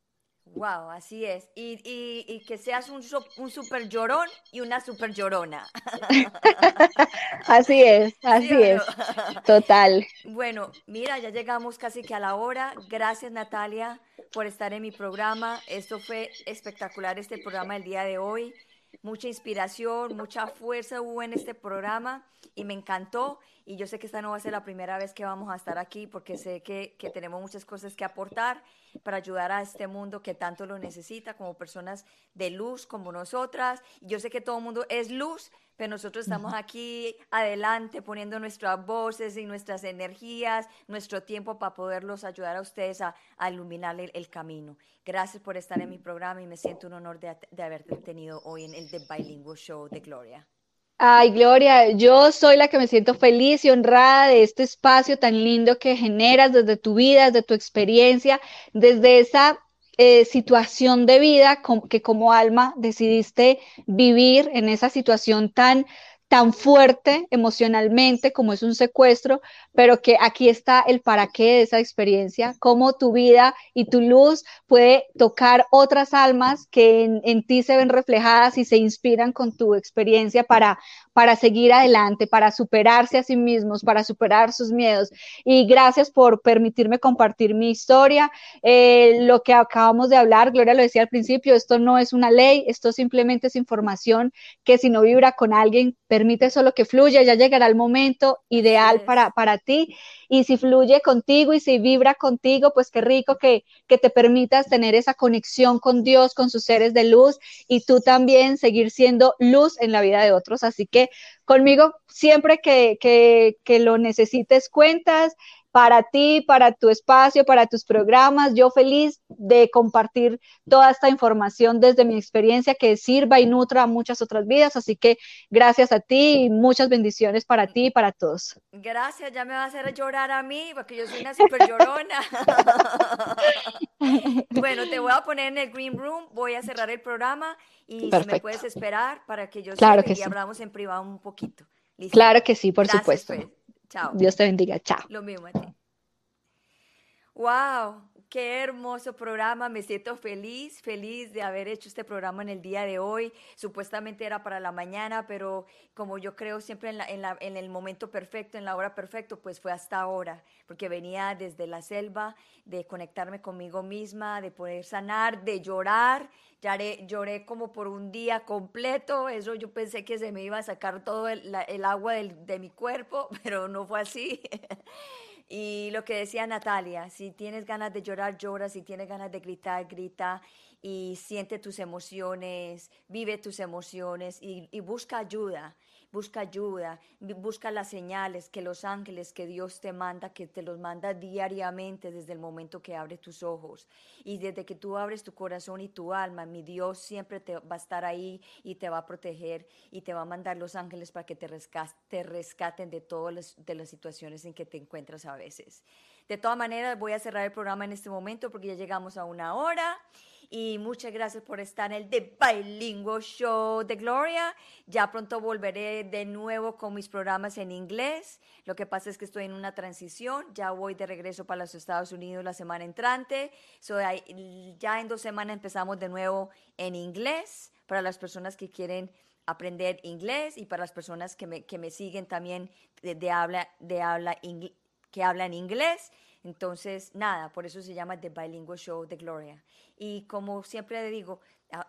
Wow, así es. Y, y, que seas un, un super llorón y una super llorona. así es, [laughs] así es. Total. Bueno, mira, ya llegamos casi que a la hora. Gracias, Natalia, por estar en mi programa. Esto fue espectacular, este programa del día de hoy. Mucha inspiración, mucha fuerza hubo en este programa y me encantó. Y yo sé que esta no va a ser la primera vez que vamos a estar aquí porque sé que, que tenemos muchas cosas que aportar para ayudar a este mundo que tanto lo necesita, como personas de luz como nosotras. Yo sé que todo el mundo es luz, pero nosotros estamos aquí adelante poniendo nuestras voces y nuestras energías, nuestro tiempo para poderlos ayudar a ustedes a, iluminar el, camino. Gracias por estar en mi programa y me siento un honor de, de haberte tenido hoy en el The Bilingual Show de Gloria. Ay, Gloria, yo soy la que me siento feliz y honrada de este espacio tan lindo que generas desde tu vida, desde tu experiencia, desde esa eh, situación de vida que como alma decidiste vivir en esa situación tan tan fuerte emocionalmente como es un secuestro, pero que aquí está el para qué de esa experiencia, cómo tu vida y tu luz puede tocar otras almas que en, en ti se ven reflejadas y se inspiran con tu experiencia para, para seguir adelante, para superarse a sí mismos, para superar sus miedos. Y gracias por permitirme compartir mi historia. Eh, lo que acabamos de hablar, Gloria lo decía al principio, esto no es una ley, esto simplemente es información que si no vibra con alguien, solo que fluya, ya llegará el momento ideal para, para ti. Y si fluye contigo y si vibra contigo, pues qué rico que, que te permitas tener esa conexión con Dios, con sus seres de luz y tú también seguir siendo luz en la vida de otros. Así que conmigo siempre que, que, lo necesites cuentas para ti, para tu espacio, para tus programas. Yo feliz de compartir toda esta información desde mi experiencia que sirva y nutra a muchas otras vidas. Así que gracias a ti y muchas bendiciones para ti y para todos. Gracias, ya me va a hacer llorar a mí porque yo soy una super llorona. [laughs] bueno, te voy a poner en el Green Room, voy a cerrar el programa y si me puedes esperar para que yo claro que y hablamos en privado un poquito. Claro que sí, por supuesto. Pues. Chao. Dios te bendiga. Chao. Lo mismo a ti. Wow, qué hermoso programa. Me siento feliz, feliz de haber hecho este programa en el día de hoy. Supuestamente era para la mañana, pero como yo creo siempre en, la, en, la, en el momento perfecto, en la hora perfecta, pues fue hasta ahora, porque venía desde la selva de conectarme conmigo misma, de poder sanar, de llorar Lloré, lloré como por un día completo, eso yo pensé que se me iba a sacar todo el, agua de mi cuerpo, [laughs] pero no fue así. Y lo que decía Natalia, si tienes ganas de llorar, llora, si tienes ganas de gritar, grita y siente tus emociones, vive tus emociones y busca ayuda busca ayuda, busca las señales que los ángeles que Dios te manda, que te los manda diariamente desde el momento que abres tus ojos. Y desde que tú abres tu corazón y tu alma, mi Dios siempre te va a estar ahí y te va a proteger y te va a mandar los ángeles para que te, te rescaten de todas de las situaciones en que te encuentras a veces. De todas maneras, voy a cerrar el programa en este momento porque ya llegamos a una hora y muchas gracias por estar en el The Bilingual Show de Gloria. Ya pronto volveré de nuevo con mis programas en inglés. Lo que pasa es que estoy en una transición. Ya voy de regreso para los Estados Unidos la semana entrante. Ya en dos semanas empezamos de nuevo en inglés para las personas que quieren aprender inglés y para las personas que me, siguen también de habla que hablan inglés. Entonces, nada, por eso se llama The Bilingual Show de Gloria. Y como siempre digo,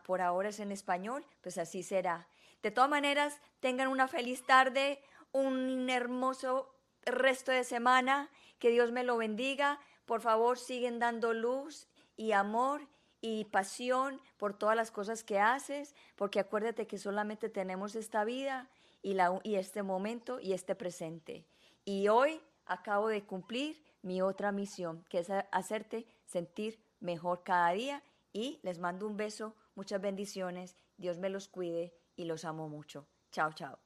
por ahora es en español, pues así será. De todas maneras, tengan una feliz tarde, un hermoso resto de semana. Que Dios me lo bendiga. Por favor, siguen dando luz y amor y pasión por todas las cosas que haces, porque acuérdate que solamente tenemos esta vida y este momento y este presente. Y hoy acabo de cumplir mi otra misión, que es hacerte sentir mejor cada día. Y les mando un beso, muchas bendiciones, Dios me los cuide y los amo mucho. Chao, chao.